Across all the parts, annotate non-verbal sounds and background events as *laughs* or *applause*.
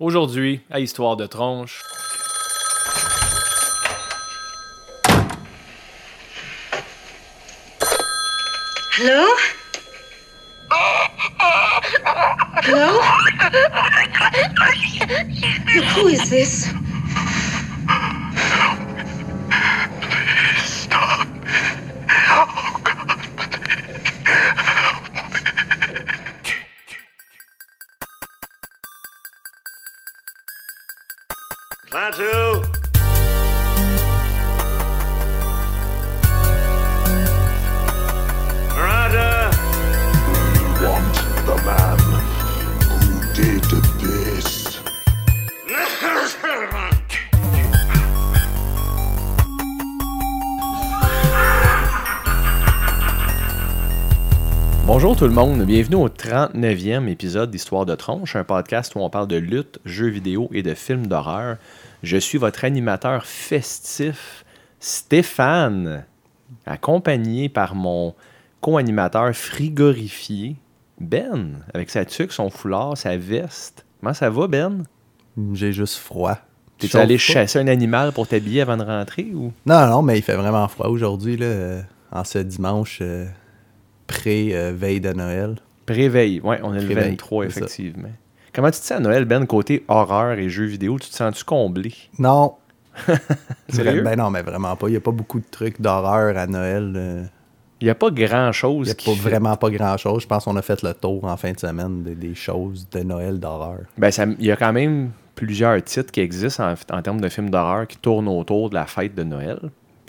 Aujourd'hui, à Histoire de tronche. Hello? Hello? Who is this? Tout le monde, bienvenue au 39e épisode d'Histoire de tronche, un podcast où on parle de lutte, jeux vidéo et de films d'horreur. Je suis votre animateur festif, Stéphane, accompagné par mon co-animateur frigorifié, Ben, avec sa tuque, son foulard, sa veste. Comment ça va, Ben? J'ai juste froid. T'es allé pas. chasser un animal pour t'habiller avant de rentrer ou? Non, non, mais il fait vraiment froid aujourd'hui, là, euh, en ce dimanche euh, pré-veille de Noël. Préveille, ouais, on est le Préveille, 23, c'est ça. effectivement. Comment tu te sens à Noël, Ben, côté horreur et jeux vidéo? Tu te sens-tu comblé? Non. *laughs* Sérieux? Ben non, mais vraiment pas. Il n'y a pas beaucoup de trucs d'horreur à Noël. euh. Il n'y a pas Il grand-chose n'y a qui pas fait- vraiment pas grand-chose. Je pense qu'on a fait le tour en fin de semaine des, des choses de Noël d'horreur. Ben, ça- il y a quand même plusieurs titres qui existent en, en termes de films d'horreur qui tournent autour de la fête de Noël.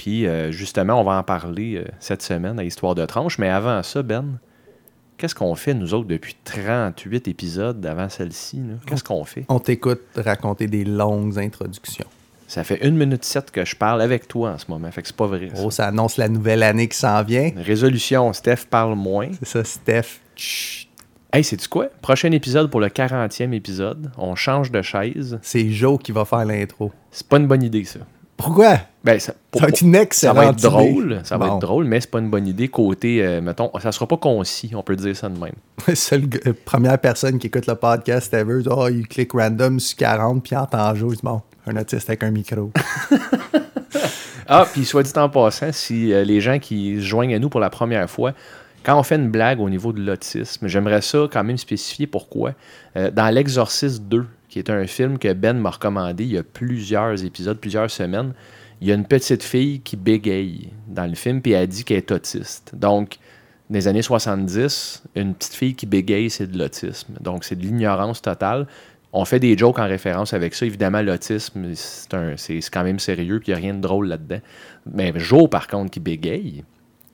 Puis, euh, justement, on va en parler euh, cette semaine à Histoire de tranche. Mais avant ça, Ben, qu'est-ce qu'on fait, nous autres, depuis 38 épisodes avant celle-ci? Qu'est-ce qu'on fait? On t'écoute raconter des longues introductions. Ça fait 1 minute 7 que je parle avec toi en ce moment. Fait que c'est pas vrai. ça. Oh, ça annonce la nouvelle année qui s'en vient. Résolution, Steph parle moins. C'est ça, Steph. Chut. Hey, sais-tu quoi? Prochain épisode pour le 40e épisode. On change de chaise. C'est Joe qui va faire l'intro. C'est pas une bonne idée, ça. Pourquoi? Ben, ça, pour- Ça va être une ça va être drôle. Ça va Bon. être drôle, mais c'est pas une bonne idée. Côté, euh, mettons, ça sera pas concis, on peut dire ça de même. *laughs* Seule g- euh, première personne qui écoute le podcast ever, oh, il clique random sur 40 puis entend dit, bon, un autiste avec un micro. *laughs* Ah, puis soit dit en passant, si euh, les gens qui se joignent à nous pour la première fois, quand on fait une blague au niveau de l'autisme, j'aimerais ça quand même spécifier pourquoi. Euh, dans L'Exorciste 2, qui est un film que Ben m'a recommandé il y a plusieurs épisodes, plusieurs semaines, il y a une petite fille qui bégaye dans le film, puis elle dit qu'elle est autiste. Donc, dans les années 70, une petite fille qui bégaye, c'est de l'autisme. Donc, c'est de l'ignorance totale. On fait des jokes en référence avec ça. Évidemment, l'autisme, c'est quand même sérieux, puis il n'y a rien de drôle là-dedans. Mais Joe, par contre, qui bégaye,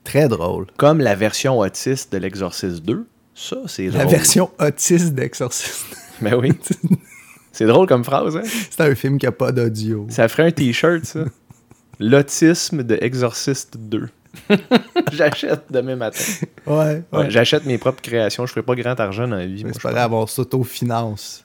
Très drôle. comme la version autiste de l'Exorciste 2, ça, c'est drôle. La version autiste d'Exorciste. Mais oui. *laughs* c'est drôle comme phrase, hein? C'est un film qui n'a pas d'audio. Ça ferait un t-shirt, ça. *laughs* L'autisme de Exorciste 2. *laughs* J'achète demain matin. Ouais, ouais. Ouais, J'achète mes propres créations. Je ferai pas grand argent dans la vie. Mais moi, je grave, on s'autofinance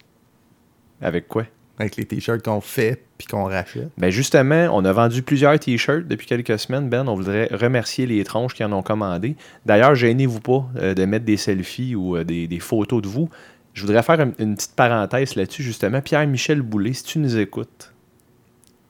Avec quoi? avec les t-shirts qu'on fait puis qu'on rachète. Ben justement, on a vendu plusieurs t-shirts depuis quelques semaines, Ben. On voudrait remercier les tronches qui en ont commandé. D'ailleurs, gênez-vous pas euh, de mettre des selfies ou euh, des, des photos de vous. Je voudrais faire une, une petite parenthèse là-dessus, justement. Pierre-Michel Boulay, si tu nous écoutes,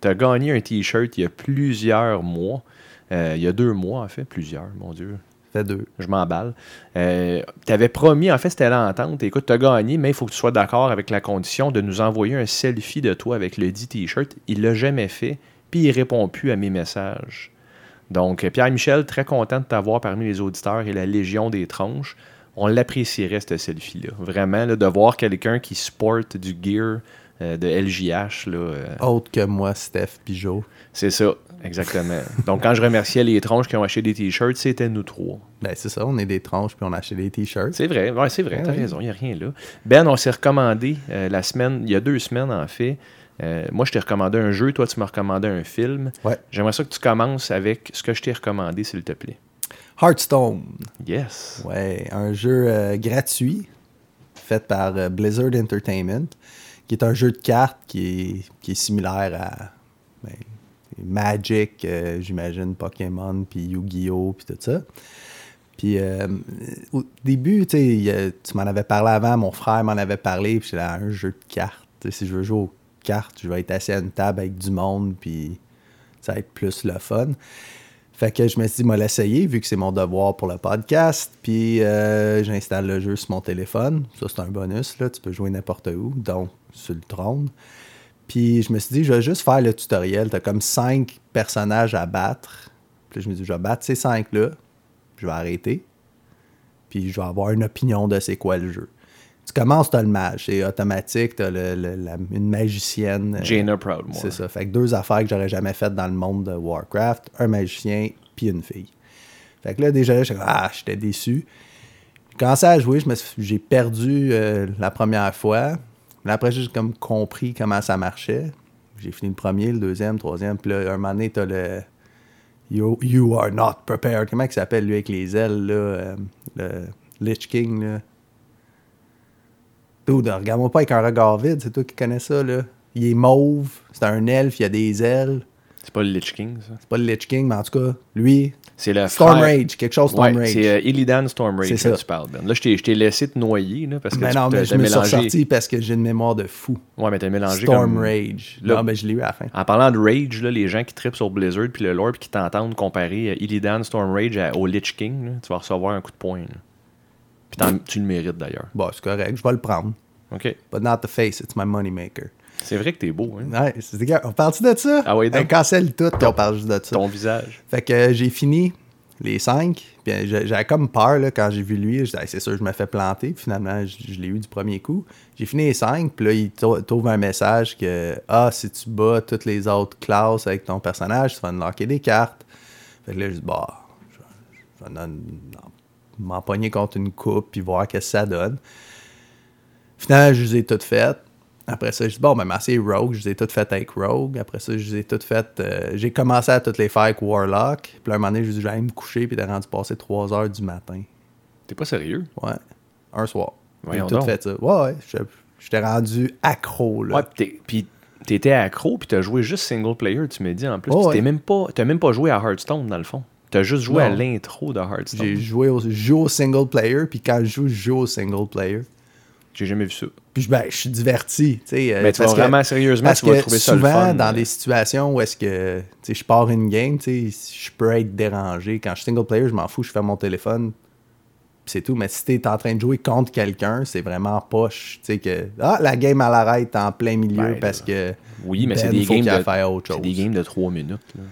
tu as gagné un t-shirt il y a plusieurs mois. Euh, il y a deux mois, en fait. Plusieurs, mon Dieu. Fait deux. Je m'emballe. Euh, tu avais promis, en fait, c'était l'entente. Écoute, tu as gagné, mais il faut que tu sois d'accord avec la condition de nous envoyer un selfie de toi avec le dit T-shirt. Il l'a jamais fait, puis il répond plus à mes messages. Donc, Pierre-Michel, très content de t'avoir parmi les auditeurs et la Légion des tronches. On l'apprécierait, ce selfie-là. Vraiment, là, de voir quelqu'un qui sporte du gear euh, de LJH, là, euh, Autre que moi, Steph Joe. c'est ça, exactement. Donc, quand je remerciais les tronches qui ont acheté des T-shirts, c'était nous trois. Ben c'est ça, on est des tronches puis on a acheté des t-shirts. C'est vrai, ouais, c'est vrai, Ah t'as oui. raison, il n'y a rien là. Ben, on s'est recommandé euh, la semaine, il y a deux semaines en fait. Moi, je t'ai recommandé un jeu, toi, tu m'as recommandé un film. Ouais. J'aimerais ça que tu commences avec ce que je t'ai recommandé, s'il te plaît. Hearthstone. Yes. Ouais, un jeu euh, gratuit fait par euh, Blizzard Entertainment, qui est un jeu de cartes qui est, qui est similaire à ben, Magic, euh, j'imagine, Pokémon, puis Yu-Gi-Oh, puis tout ça. Puis au début, tu m'en avais parlé avant, mon frère m'en avait parlé, puis là, un jeu de cartes. Si je veux jouer aux cartes, je vais être assis à une table avec du monde, puis ça va être plus le fun. Fait que je me suis dit, moi, l'essayer, vu que c'est mon devoir pour le podcast. Puis euh, j'installe le jeu sur mon téléphone. Ça, c'est un bonus, là. Tu peux jouer n'importe où, donc sur le trône. Puis je me suis dit, je vais juste faire le tutoriel. T'as comme cinq personnages à battre. Puis je me dis, je vais battre ces cinq-là. Je vais arrêter. Puis je vais avoir une opinion de c'est quoi le jeu. Tu commences, t'as le mage. C'est automatique. T'as le, le- la- une magicienne. euh, Jaina Proudmoore. c'est ça. Fait que deux affaires que j'aurais jamais faites dans le monde de Warcraft. Un magicien, puis une fille. Fait que là, déjà, j'étais comme, ah, j'étais déçu. J'ai commencé à jouer, j'ai perdu euh, la première fois. Mais après, j'ai comme compris comment ça marchait. J'ai fini le premier, le deuxième, le troisième. Puis là, un moment donné, t'as le you, you are not prepared. Comment il s'appelle, lui, avec les ailes, là? euh, le Lich King, là? Dude, regarde-moi pas avec un regard vide, c'est toi qui connais ça, là. Il est mauve, c'est un elfe, il a des ailes. C'est pas le Lich King, ça? C'est pas le Lich King, mais en tout cas, lui, C'est le Storm frère- Rage, quelque chose Storm Ouais, Rage. c'est euh, Illidan Storm Rage C'est que tu parles, Ben. Là, je t'ai- laissé te noyer, là, parce que Mais tu non, mais je me suis ressorti parce que j'ai une mémoire de fou. Ouais, mais t'as mélangé Storm comme... Rage. Là- non, ben je l'ai eu à la fin. En parlant de Rage, là, les gens qui trippent sur Blizzard puis le lore puis qui t'entendent comparer euh, Illidan Storm Rage à- au Lich King, là, tu vas recevoir un coup de poing. là. Puis tu le mérites d'ailleurs. Bon, c'est correct, je vais le prendre. OK. But not the face, it's my money maker. C'est vrai que t'es beau, hein? Ouais, c'est on parle-tu de ça? Ah oui, donc. On cancelle tout, puis on parle juste de ça. Ton visage. Fait que euh, j'ai fini les cinq. Puis euh, j'avais comme peur là, quand j'ai vu lui. Je Hey, c'est sûr, je me fais planter. Puis finalement, je, je l'ai eu du premier coup. J'ai fini les cinq. Puis là, il t'ouvre un message que Ah, si tu bats toutes les autres classes avec ton personnage, tu vas unlocker des cartes. Fait que là, je dis Bah, je, non, m'empoigner contre une coupe. Puis voir qu'est-ce que ça donne. Finalement, je les ai toutes faites. Après ça, je dis, bon, ben, c'est Rogue. Je les ai toutes faites avec Rogue. Après ça, je les ai toutes faites. euh, j'ai commencé à toutes les faire avec Warlock. Puis là, un moment donné, je dis, j'allais me coucher. Puis t'es rendu passer 3 heures du matin. T'es pas sérieux? Ouais. Un soir. J'ai tout donc. fait ça. Ouais, ouais. Je- J'étais rendu accro, là. Ouais, puis t'étais accro puis t'as joué juste single player, tu m'as dit en plus. Oh, ouais. t'es même pas, t'as même pas joué à Hearthstone dans le fond. T'as juste joué à l'intro de Hearthstone. J'ai joué au, joue au single player. Puis quand je joue, je joue au single player. J'ai jamais vu ça. Puis je- ben, je suis diverti. euh, Mais tu vas parce que- vraiment sérieusement, Parce tu vas que trouver ça le souvent, fun. dans euh, des situations où est-ce que je pars une game, je peux être dérangé. Quand je suis single player, je m'en fous, je fais mon téléphone, c'est tout. Mais si tu es en train de jouer contre quelqu'un, c'est vraiment poche. Tu sais, que ah, la game à l'arrêt en plein milieu Ben, parce que. Oui, mais c'est Ben, des games de faire autre chose. des games de 3 minutes. là.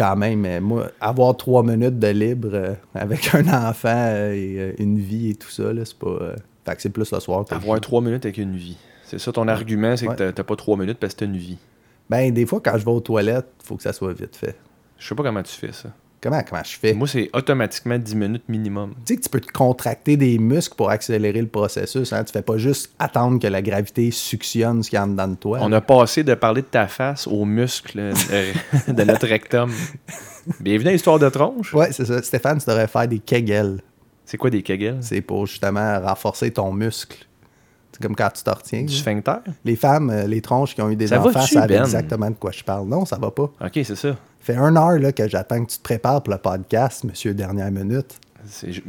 Quand même, mais moi, avoir trois minutes de libre euh, avec un enfant euh, et euh, une vie et tout ça, là, c'est pas. euh, fait que c'est plus le soir. Avoir. 3 minutes avec une vie. C'est ça ton argument, c'est Ouais. que t'as- pas 3 minutes parce que t'as une vie. Ben, des fois, quand je vais aux toilettes, faut que ça soit vite fait. Je sais pas comment tu fais ça. Comment, comment je fais? Moi, c'est automatiquement 10 minutes minimum. Tu sais que tu peux te contracter des muscles pour accélérer le processus. Hein? Tu fais pas juste attendre que la gravité suctionne ce qu'il y a en dedans de toi. On a passé de parler de ta face aux muscles de notre rectum. Bienvenue à l'histoire de tronche. Ouais, c'est ça. Stéphane, tu devrais faire des kegels. C'est quoi des kegels? C'est pour justement renforcer ton muscle. C'est comme quand tu t'en retiens. Du là. sphincter? Les femmes, euh, les tronches qui ont eu des Ça enfants savent Ben? exactement de quoi je parle. Non, ça va pas. Ok, c'est ça. Fait un heure là, que j'attends que tu te prépares pour le podcast, monsieur Dernière Minute.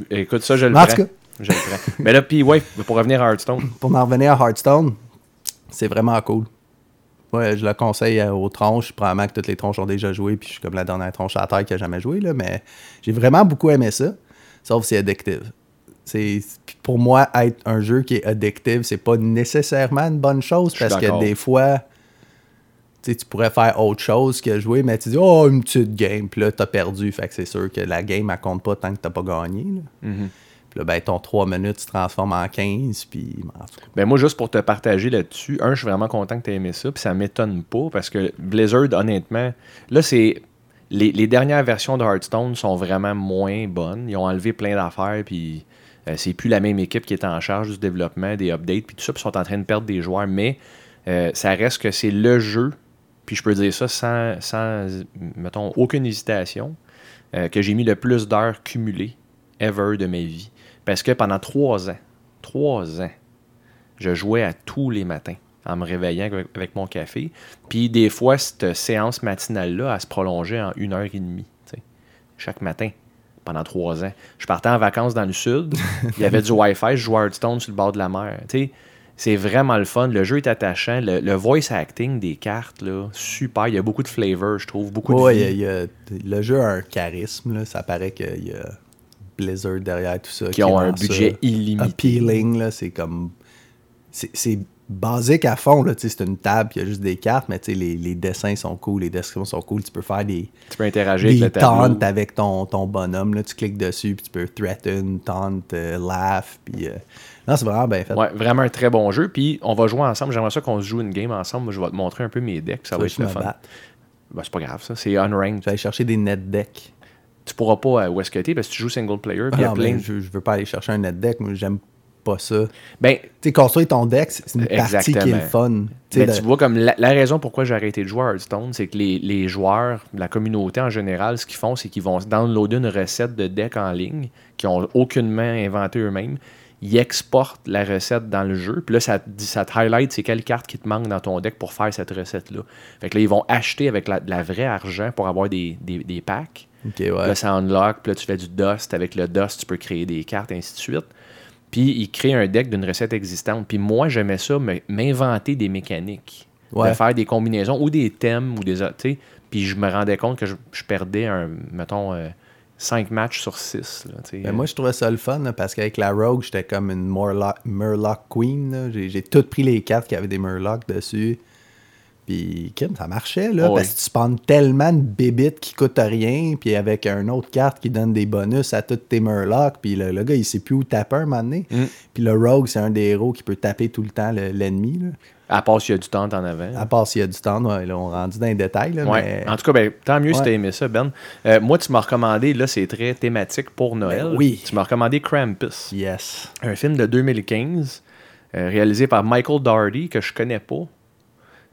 Écoute, ça, je le en prends. tout cas. Je le prends. *laughs* Mais là, puis, ouais, pour revenir à Hearthstone, Pour en revenir à Hearthstone, c'est vraiment cool. Ouais, je le conseille euh, aux tronches. Probablement que toutes les tronches ont déjà joué, puis je suis comme la dernière tronche à terre qui a jamais joué, là, mais j'ai vraiment beaucoup aimé ça, sauf c'est addictive. C'est pour moi être un jeu qui est addictive, c'est pas nécessairement une bonne chose parce que des fois tu pourrais faire autre chose que jouer, mais tu dis oh une petite game, puis là t'as perdu, fait que c'est sûr que la game elle compte pas tant que t'as pas gagné. là. Mhm. Puis là, ben, ton 3 minutes se transforme en 15, puis Ben moi, juste pour te partager là-dessus, un, je suis vraiment content que tu aies aimé ça, puis ça m'étonne pas, parce que Blizzard, honnêtement, là, c'est. Les, les dernières versions de Hearthstone sont vraiment moins bonnes. Ils ont enlevé plein d'affaires, puis euh, c'est plus la même équipe qui est en charge du développement, des updates, puis tout ça, puis ils sont en train de perdre des joueurs, mais euh, ça reste que c'est le jeu, puis je peux dire ça sans, sans mettons, aucune hésitation, euh, que j'ai mis le plus d'heures cumulées ever de ma vie. Parce que pendant trois ans, trois ans, je jouais à tous les matins en me réveillant avec, mon café. Puis des fois, cette séance matinale-là, elle se prolongeait en une heure et demie, chaque matin, pendant trois ans. Je partais en vacances dans le sud, *laughs* il y avait du Wi-Fi, je jouais à Hearthstone sur le bord de la mer. tu sais. C'est vraiment le fun. Le jeu est attachant. Le, le voice acting des cartes, là, super. Il y a beaucoup de flavor, je trouve. Beaucoup de Ouais, y a- y a- le jeu a un charisme, là. ça paraît qu'il y a Blizzard derrière tout ça. Qui ont un budget illimité. Appealing, là, c'est comme. C'est c'est basique à fond, c'est une table, il y a juste des cartes, mais les, les dessins sont cool, les descriptions sont cool, tu peux faire des, Tu peux interagir avec le tableau. avec ton, ton bonhomme, là, tu cliques dessus, puis tu peux threaten, taunt, euh, laugh, puis. euh, Non, c'est vraiment bien fait. Ouais, vraiment un très bon jeu. Puis on va jouer ensemble. J'aimerais ça qu'on se joue une game ensemble. Moi, je vais te montrer un peu mes decks. Ça va être le fun. Ben, c'est pas grave, ça. C'est unranked. Je vais aller chercher des net decks. Tu pourras pas euh, où est-ce que t'es parce que tu joues single player. Ah non, plein je, je veux pas aller chercher un net deck, moi j'aime pas ça. Ben, Tu sais, construire ton deck, c'est une partie qui est le Exactement. fun. De- tu vois, comme la, la raison pourquoi j'ai arrêté de jouer à Hearthstone, c'est que les, les joueurs, la communauté en général, ce qu'ils font, c'est qu'ils vont downloader une recette de deck en ligne qu'ils ont aucunement inventé eux-mêmes. Ils exportent la recette dans le jeu, puis là, ça ça te highlight c'est quelle carte qui te manque dans ton deck pour faire cette recette-là. Fait que là, ils vont acheter avec la, de la vraie argent pour avoir des, des, des packs. Puis. Là, ça unlock, puis là, tu fais du dust. Avec le dust, tu peux créer des cartes, ainsi de suite. Puis, il crée un deck d'une recette existante. Puis moi, j'aimais ça, m'inventer des mécaniques. Ouais. De faire des combinaisons ou des thèmes ou des... Puis je me rendais compte que je, je perdais, un, mettons, 5 matchs sur 6. Mais moi, je trouvais ça le fun parce qu'avec la Rogue, j'étais comme une Murloc, Queen. j'ai tout pris les cartes qui avaient des Murlocs dessus. Puis, Kim, ça marchait, là, Oh, parce que tu spawns tellement de bébites qui coûtent rien, puis avec une autre carte qui donne des bonus à tous tes Murlocs, puis le, le gars, il sait plus où taper un moment donné. Mm. Puis le Rogue, c'est un des héros qui peut taper tout le temps le- l'ennemi. À part s'il y a du temps en avant. à part s'il y a du temps, ouais, là, on rendu dans les détails, là, Ouais. mais... En tout cas, ben, tant mieux si Ouais. t'as aimé ça, Ben. Euh, moi, tu m'as recommandé, là, c'est très thématique pour Noël. Ben oui. Tu m'as recommandé Krampus. Yes. un film de 2015 euh, réalisé par Michael Dougherty que je connais pas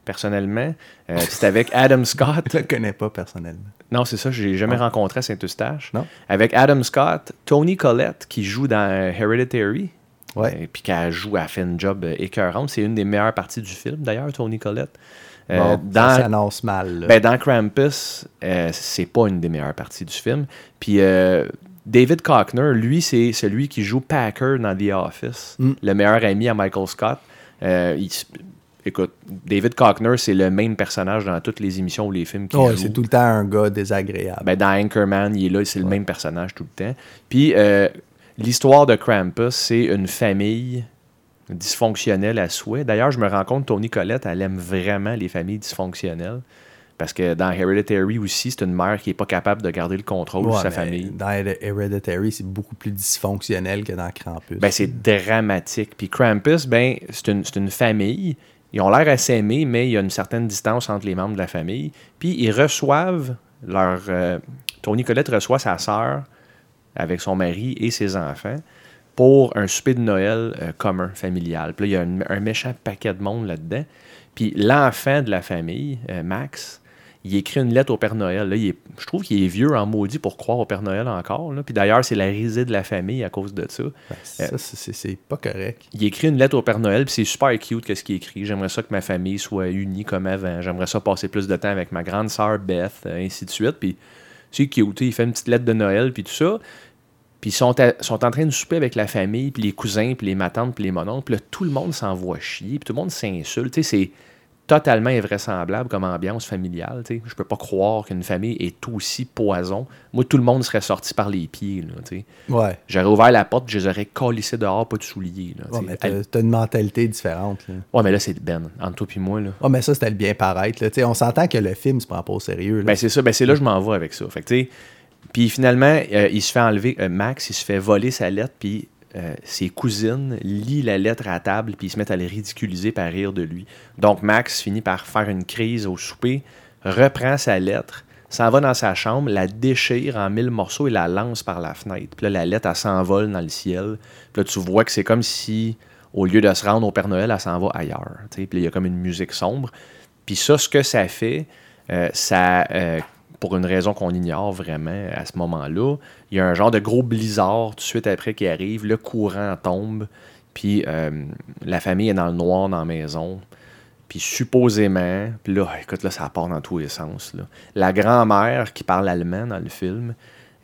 personnellement. Euh, c'est avec Adam Scott. Je le connais pas personnellement. Non, c'est ça, j'ai jamais rencontré à Saint-Eustache. Non. Avec Adam Scott, Tony Collette qui joue dans Hereditary. Ouais. Euh, puis qu'elle joue, elle fait une job euh, écœurante. C'est une des meilleures parties du film, d'ailleurs, Tony Collette. Euh, Bon, dans, ça s'annonce mal. ben, dans Krampus, euh, c'est pas une des meilleures parties du film. Puis euh, David Cockner, lui, c'est celui qui joue Packer dans The Office, Mm. le meilleur ami à Michael Scott. Il écoute, David Cockner, c'est le même personnage dans toutes les émissions ou les films qu'il joue. c'est tout le temps un gars désagréable. Ben, dans Anchorman, il est là, c'est le même personnage tout le temps. Puis euh, l'histoire de Krampus, c'est une famille dysfonctionnelle à souhait. D'ailleurs, je me rends compte, Tony Collette, elle aime vraiment les familles dysfonctionnelles. Parce que dans Hereditary aussi, c'est une mère qui n'est pas capable de garder le contrôle Ouais, de sa famille. Dans Her- Hereditary, c'est beaucoup plus dysfonctionnel que dans Krampus. Ben, c'est dramatique. Puis Krampus, ben, c'est une, c'est une famille. Ils ont l'air à s'aimer, mais il y a une certaine distance entre les membres de la famille. Puis ils reçoivent leur. euh, Tony Collette reçoit sa sœur avec son mari et ses enfants pour un souper de Noël euh, commun, familial. Puis là, il y a un, un méchant paquet de monde là-dedans. Puis l'enfant de la famille, euh, Max, il écrit une lettre au Père Noël. Là, il est- je trouve qu'il est vieux en maudit pour croire au Père Noël encore. là. Puis d'ailleurs, c'est la risée de la famille à cause de ça. Ben, ça, c'est- c'est pas correct. Il écrit une lettre au Père Noël, puis c'est super cute que ce qu'il écrit. J'aimerais ça que ma famille soit unie comme avant. J'aimerais ça passer plus de temps avec ma grande sœur Beth, euh, ainsi de suite. Puis c'est cute, il fait une petite lettre de Noël, puis tout ça. Puis ils sont, à- sont en train de souper avec la famille, puis les cousins, puis les matantes, puis les mononcles. Puis là, tout le monde s'envoie chier, puis tout le monde s'insulte. Tu sais, c'est totalement invraisemblable comme ambiance familiale. sais. Je peux pas croire qu'une famille est aussi poison. Moi, tout le monde serait sorti par les pieds. Ouais. J'aurais ouvert la porte, je les aurais collissés dehors, pas de souliers. Là, Ouais, mais t'as une mentalité différente. Là. Ouais, mais là, c'est Ben, entre toi et moi. Là. Ouais, mais ça, c'était le bien paraître. Là. On s'entend que le film se prend pas au sérieux. là. Ben, c'est ça, ben, c'est là que je m'en vais avec ça. Fait que, puis finalement, euh, il se fait enlever, euh, Max, il se fait voler sa lettre, puis euh, ses cousines lisent la lettre à table, puis ils se mettent à le ridiculiser par rire de lui. Donc, Max finit par faire une crise au souper, reprend sa lettre, s'en va dans sa chambre, la déchire en mille morceaux et la lance par la fenêtre. Puis là, la lettre, elle s'envole dans le ciel. Puis là, tu vois que c'est comme si, au lieu de se rendre au Père Noël, elle s'en va ailleurs. tu sais. Puis il y a comme une musique sombre. Puis ça, ce que ça fait, euh, ça, euh, pour une raison qu'on ignore vraiment à ce moment-là, il y a un genre de gros blizzard tout de suite après qui arrive, le courant tombe, puis euh, la famille est dans le noir dans la maison. Puis supposément, puis là, écoute, là, ça part dans tous les sens. La grand-mère qui parle allemand dans le film,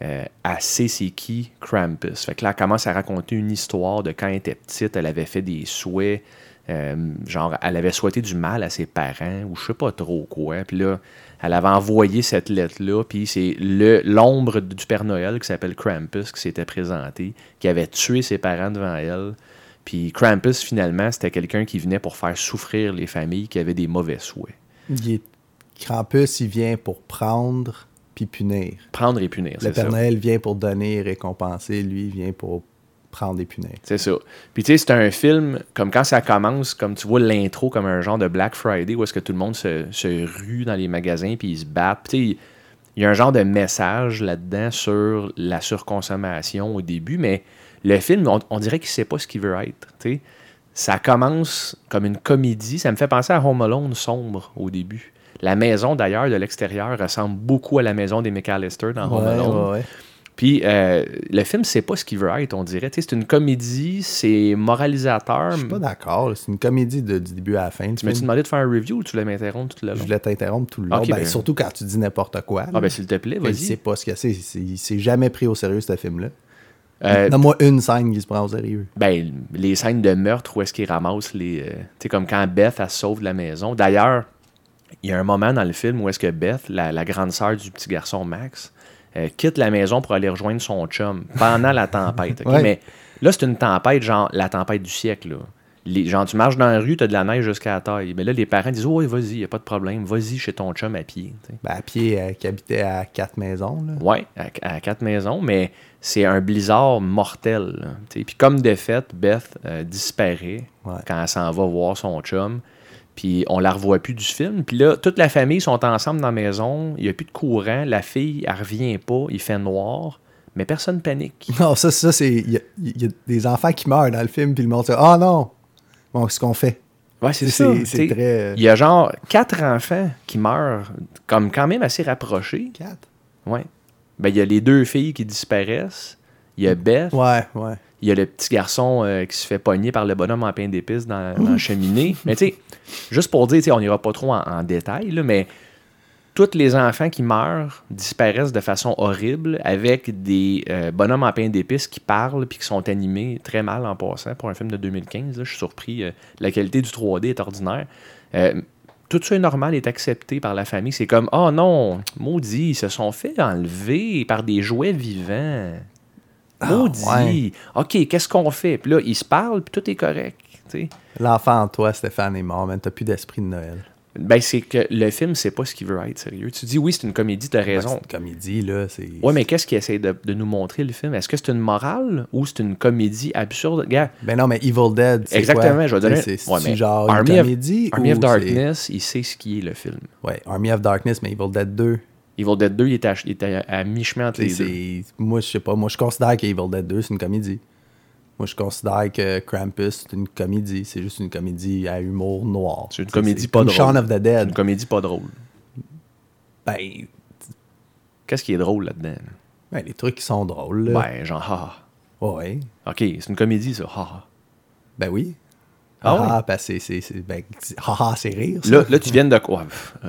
euh, elle qui Krampus. Fait que là, elle commence à raconter une histoire de quand elle était petite, elle avait fait des souhaits euh, genre, elle avait souhaité du mal à ses parents, ou je sais pas trop quoi. Puis là, elle avait envoyé cette lettre-là, puis c'est le- l'ombre du Père Noël qui s'appelle Krampus qui s'était présenté, qui avait tué ses parents devant elle. Puis Krampus, finalement, c'était quelqu'un qui venait pour faire souffrir les familles qui avaient des mauvais souhaits. Il est... Krampus, il vient pour prendre puis punir. Prendre et punir, Le c'est Père ça. Noël vient pour donner et récompenser. Lui, il vient pour prendre et punir. C'est ça. Puis tu sais, c'est un film, comme quand ça commence, comme tu vois l'intro comme un genre de Black Friday où est-ce que tout le monde se, se rue dans les magasins puis ils se battent. Puis tu sais, il y a un genre de message là-dedans sur la surconsommation au début, mais le film, on, on dirait qu'il sait pas ce qu'il veut être. tu sais. Ça commence comme une comédie. Ça me fait penser à Home Alone sombre au début. La maison, d'ailleurs, de l'extérieur, ressemble beaucoup à la maison des McAllister dans Home Ouais, Alone. ouais, ouais. Puis euh, le film, sait pas ce qu'il veut être, on dirait. C'est une comédie, c'est moralisateur. Je suis pas d'accord. C'est une comédie de- du début à la fin. Tu m'as-tu demandé de faire un review ou tu voulais m'interrompre tout le Je long? voulais t'interrompre tout le long. Ok, Ben, ben- Surtout quand tu dis n'importe quoi. Ah ben s'il te plaît, Il vas-y. sait pas ce que c'est. C'est- Il s'est jamais pris au sérieux, ce film-là. Euh, Donne-moi une scène qui se prend au sérieux. ben, les scènes de meurtre où est-ce qu'il ramasse les... euh, tu sais, comme quand Beth, elle sauve de la maison. D'ailleurs, il y a un moment dans le film où est-ce que Beth, la, la grande sœur du petit garçon Max, euh, quitte la maison pour aller rejoindre son chum pendant la tempête. Ouais. Mais là, c'est une tempête, genre la tempête du siècle. Là. Les, genre, tu marches dans la rue, tu as de la neige jusqu'à la taille. Mais là, les parents disent Oui, vas-y, y a pas de problème, vas-y chez ton chum à pied. Ben, à pied, euh, qui habitait à quatre maisons. Ouais, à, à quatre maisons, mais c'est un blizzard mortel. Puis comme de fait, Beth euh, disparaît Ouais. quand elle s'en va voir son chum. Puis on la revoit plus du film. Puis là, toute la famille sont ensemble dans la maison. Il n'y a plus de courant. La fille, elle revient pas. Il fait noir. Mais personne panique. Non, ça, ça c'est. Il y, a- il y a des enfants qui meurent dans le film, puis le monde dit Ah non Bon, ce qu'on fait? Ouais, c'est ça. c'est- très- Il y a genre quatre enfants qui meurent, comme quand même assez rapprochés. Quatre? Ouais. Ben, il y a les deux filles qui disparaissent. Il y a Beth. Ouais, ouais. Il y a le petit garçon euh, qui se fait pogner par le bonhomme en pain d'épices dans, dans la cheminée. Mais tu sais, juste pour dire, on n'ira pas trop en, en détail, là, mais tous les enfants qui meurent disparaissent de façon horrible avec des euh, bonhommes en pain d'épices qui parlent puis qui sont animés très mal en passant pour un film de 2015. là. je suis surpris. euh, la qualité du 3D est ordinaire. Euh, tout ça est normal, est accepté par la famille. C'est comme, oh non, maudit, ils se sont fait enlever par des jouets vivants. Maudit. Ah, ouais. OK, qu'est-ce qu'on fait? Puis là, ils se parlent, puis tout est correct. tu sais. L'enfant en toi, Stéphane, est mort, man. T'as plus d'esprit de Noël. Ben, c'est que le film, c'est pas ce qu'il veut être, sérieux. Tu dis, oui, c'est une comédie, t'as Ouais, raison. C'est une comédie, là. C'est. Ouais, mais qu'est-ce qu'il essaie de, de nous montrer, le film? Est-ce que c'est une morale ou c'est une comédie absurde? Gars, Ben non, mais Evil Dead, c'est exactement, quoi? je vais donner... C'est c'est- Ouais, mais genre une Army of- comédie Army of Darkness, il sait ce qui est le film. Ouais, Army of Darkness, mais Evil Dead 2. Evil Dead 2, il est à, il est à, à mi-chemin entre les deux. Moi, je sais pas. Moi, je considère que Evil Dead 2, c'est une comédie. Moi, je considère que Krampus, c'est une comédie. C'est juste une comédie à humour noir. C'est une comédie pas comme drôle. Shaun of the Dead. une comédie pas drôle. Ben, Qu'est-ce qui est drôle là-dedans? ben, les trucs qui sont drôles. Là. Ben, genre, ha, Ouais. OK, c'est une comédie, ça. Ha. Ben oui. Ah Ah, ouais? que c'est- c'est. c'est- Ben, c'est- haha, c'est rire. Ça. Là, là, tu viens de quoi?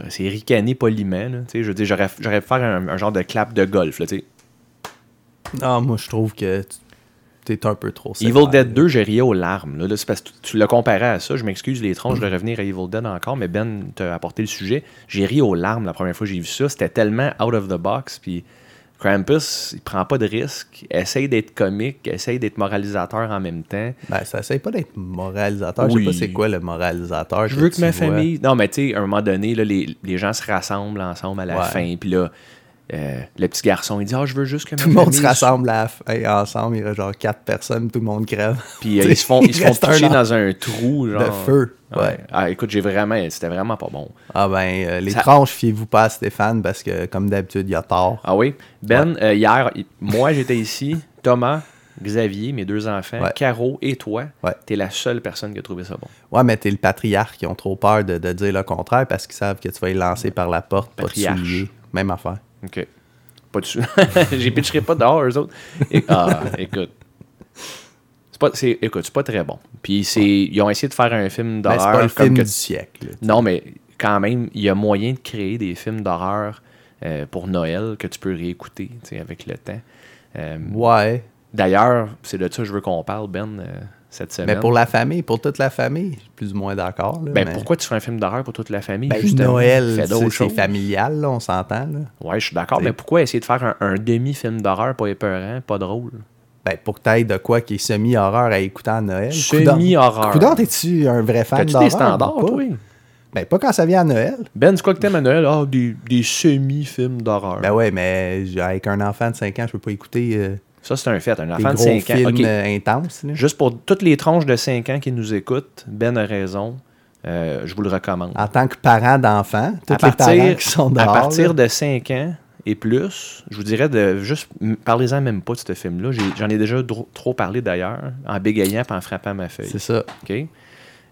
C'est ricané poliment. Là. Je veux dire, j'aurais j'aurais pu faire un, un genre de clap de golf. Là. Non, moi, je trouve que t'es un peu trop Evil sévère, Dead là. 2, j'ai ri aux larmes. Là, Là, c'est parce que tu, tu l'as comparé à ça. Je m'excuse, les tronches, de revenir à Evil Dead encore, mais Ben t'a apporté le sujet. J'ai ri aux larmes la première fois que j'ai vu ça. C'était tellement out of the box. Puis Krampus, il prend pas de risque. Essaye d'être comique, essaye d'être moralisateur en même temps. Ben, ça essaye pas d'être moralisateur. Je Oui. sais pas c'est quoi le moralisateur. Je veux que ma vois. famille. Non, mais tu sais, à un moment donné, là, les, les gens se rassemblent ensemble à la Ouais. fin. Puis là, euh, le petit garçon, il dit Ah, je veux juste que Tout le monde se rassemble à ensemble. Il y a genre quatre personnes, tout le monde crève. Puis euh, *laughs* ils se font, ils se font an dans un trou. Genre. de feu. Ouais. Ouais. Ah, écoute, j'ai vraiment. C'était vraiment pas bon. Ah ben, euh, les Ça- tranches, fiez-vous pas à Stéphane parce que, comme d'habitude, il y a tort. Ah oui? Ben, euh, hier, moi, j'étais ici. Thomas, Xavier, mes deux enfants, Ouais. Caro et toi. Ouais. T'es la seule personne qui a trouvé ça bon. Ouais, mais t'es le patriarche qui ont trop peur de, de dire le contraire parce qu'ils savent que tu vas les lancer par la porte, pas de Patriarche. souliers. Même affaire. OK. Pas dessus. *laughs* J'ai pitcherai pas dehors, eux autres. Et- ah, écoute. C'est pas, c'est, écoute, c'est pas très bon. Puis c'est, ils ont essayé de faire un film Ben, c'est d'horreur. pas le comme film que- du siècle. là. Non, mais quand même, il y a moyen de créer des films d'horreur euh, pour Noël que tu peux réécouter tu sais, avec le temps. Euh, Ouais. D'ailleurs, c'est de ça que je veux qu'on parle, Ben. Euh, cette semaine. Mais pour la famille, pour toute la famille, je suis plus ou moins d'accord. là, Ben, mais- pourquoi tu ferais un film d'horreur pour toute la famille? Ben, justement? Noël, Fais c'est familial, là, on s'entend. Ouais, je suis d'accord, mais pourquoi essayer de faire un, un demi-film d'horreur pas épeurant, pas drôle? Ben, pour que t'ailles de quoi qui est semi-horreur à écouter à Noël? Semi-horreur. Coudon, t'es-tu un vrai fan Fais-tu d'horreur? des standards, toi? Ben, pas quand ça vient à Noël. Ben, c'est quoi que t'aimes à Noël? Ah, des, des semi-films d'horreur. Ben ouais, mais avec un enfant de 5 ans, je peux pas écouter euh, Ça, c'est un fait. Un des enfant de gros 5 ans. films OK. euh, intenses. là. Juste pour toutes les tronches de 5 ans qui nous écoutent, Ben a raison. Euh, je vous le recommande. En tant que parent d'enfant, à les parents partir, qui sont à partir là, de 5 ans et plus, je vous dirais de juste parlez-en même pas de ce film-là. J'en ai, déjà trop parlé d'ailleurs, en bégayant et en frappant ma feuille. C'est ça. OK?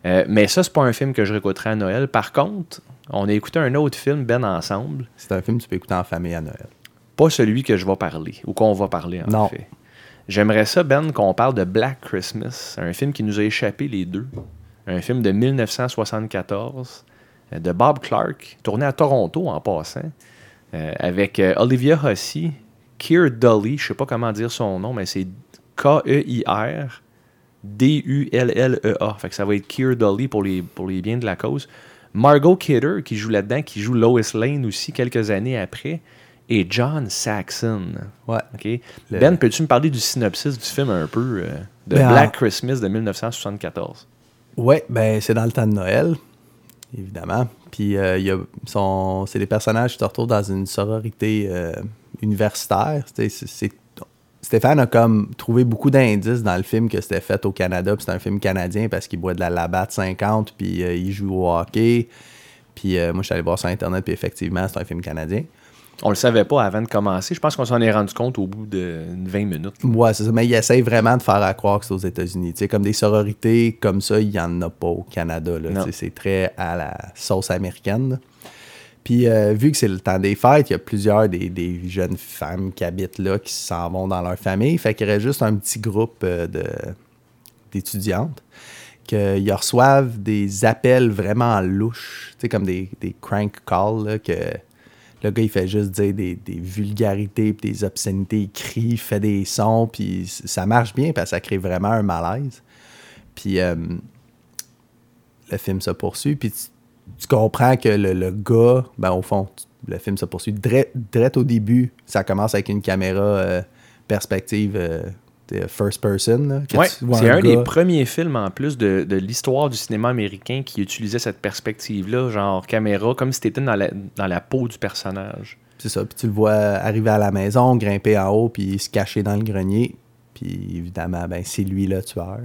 Euh, mais ça, c'est pas un film que je réécouterai à Noël. Par contre, on a écouté un autre film, Ben, ensemble. C'est un film que tu peux écouter en famille à Noël. Pas celui que je vais parler, ou qu'on va parler en Non. fait. J'aimerais ça, Ben, qu'on parle de Black Christmas, un film qui nous a échappé les deux. Un film de 1974 euh, de Bob Clark, tourné à Toronto en passant, euh, avec euh, Olivia Hussey, Keir Dulley, je sais pas comment dire son nom, mais c'est K-E-I-R D-U-L-L-E-A. Fait que ça va être Keir Dulley pour les, pour les biens de la cause. Margot Kidder, qui joue là-dedans, qui joue Lois Lane aussi quelques années après. Et John Saxon. Ouais. Le- Ben, peux-tu me parler du synopsis du film un peu euh, de Ben, Black en- Christmas de 1974? Ouais, ben c'est dans le temps de Noël, évidemment. Puis euh, y a son, c'est des personnages qui se retrouvent dans une sororité euh, universitaire. Stéphane a comme trouvé beaucoup d'indices dans le film que c'était fait au Canada. Puis c'est un film canadien parce qu'il boit de la Labatt 50, puis il joue au hockey. Puis moi, je suis allé voir sur Internet, puis effectivement, c'est un film canadien. On le savait pas avant de commencer. Je pense qu'on s'en est rendu compte au bout de 20 minutes. Ouais, c'est ça. Mais il essaye vraiment de faire à croire que c'est aux États-Unis. Comme des sororités comme ça, il n'y en a pas au Canada. C'est très à la sauce américaine. Puis, euh, vu que c'est le temps des fêtes, il y a plusieurs des, des jeunes femmes qui habitent là qui s'en vont dans leur famille. Fait qu'il reste juste un petit groupe euh, d'étudiantes qu'ils reçoivent des appels vraiment louches, tu sais, comme des, des crank calls, là, que le gars, il fait juste dire des, des vulgarités, puis des obscénités, il crie, il fait des sons, puis ça marche bien, parce que ça crée vraiment un malaise. Puis euh, le film se poursuit, puis tu, comprends que le, le gars, ben au fond, le film se poursuit direct, au début. Ça commence avec une caméra euh, perspective euh, first person. Ouais, c'est un, des premiers films en plus de, de l'histoire du cinéma américain qui utilisait cette perspective-là, genre caméra, comme si tu étais dans la, dans la peau du personnage. C'est ça. Puis tu le vois arriver à la maison, grimper en haut, puis se cacher dans le grenier. Puis évidemment, ben, c'est lui le tueur.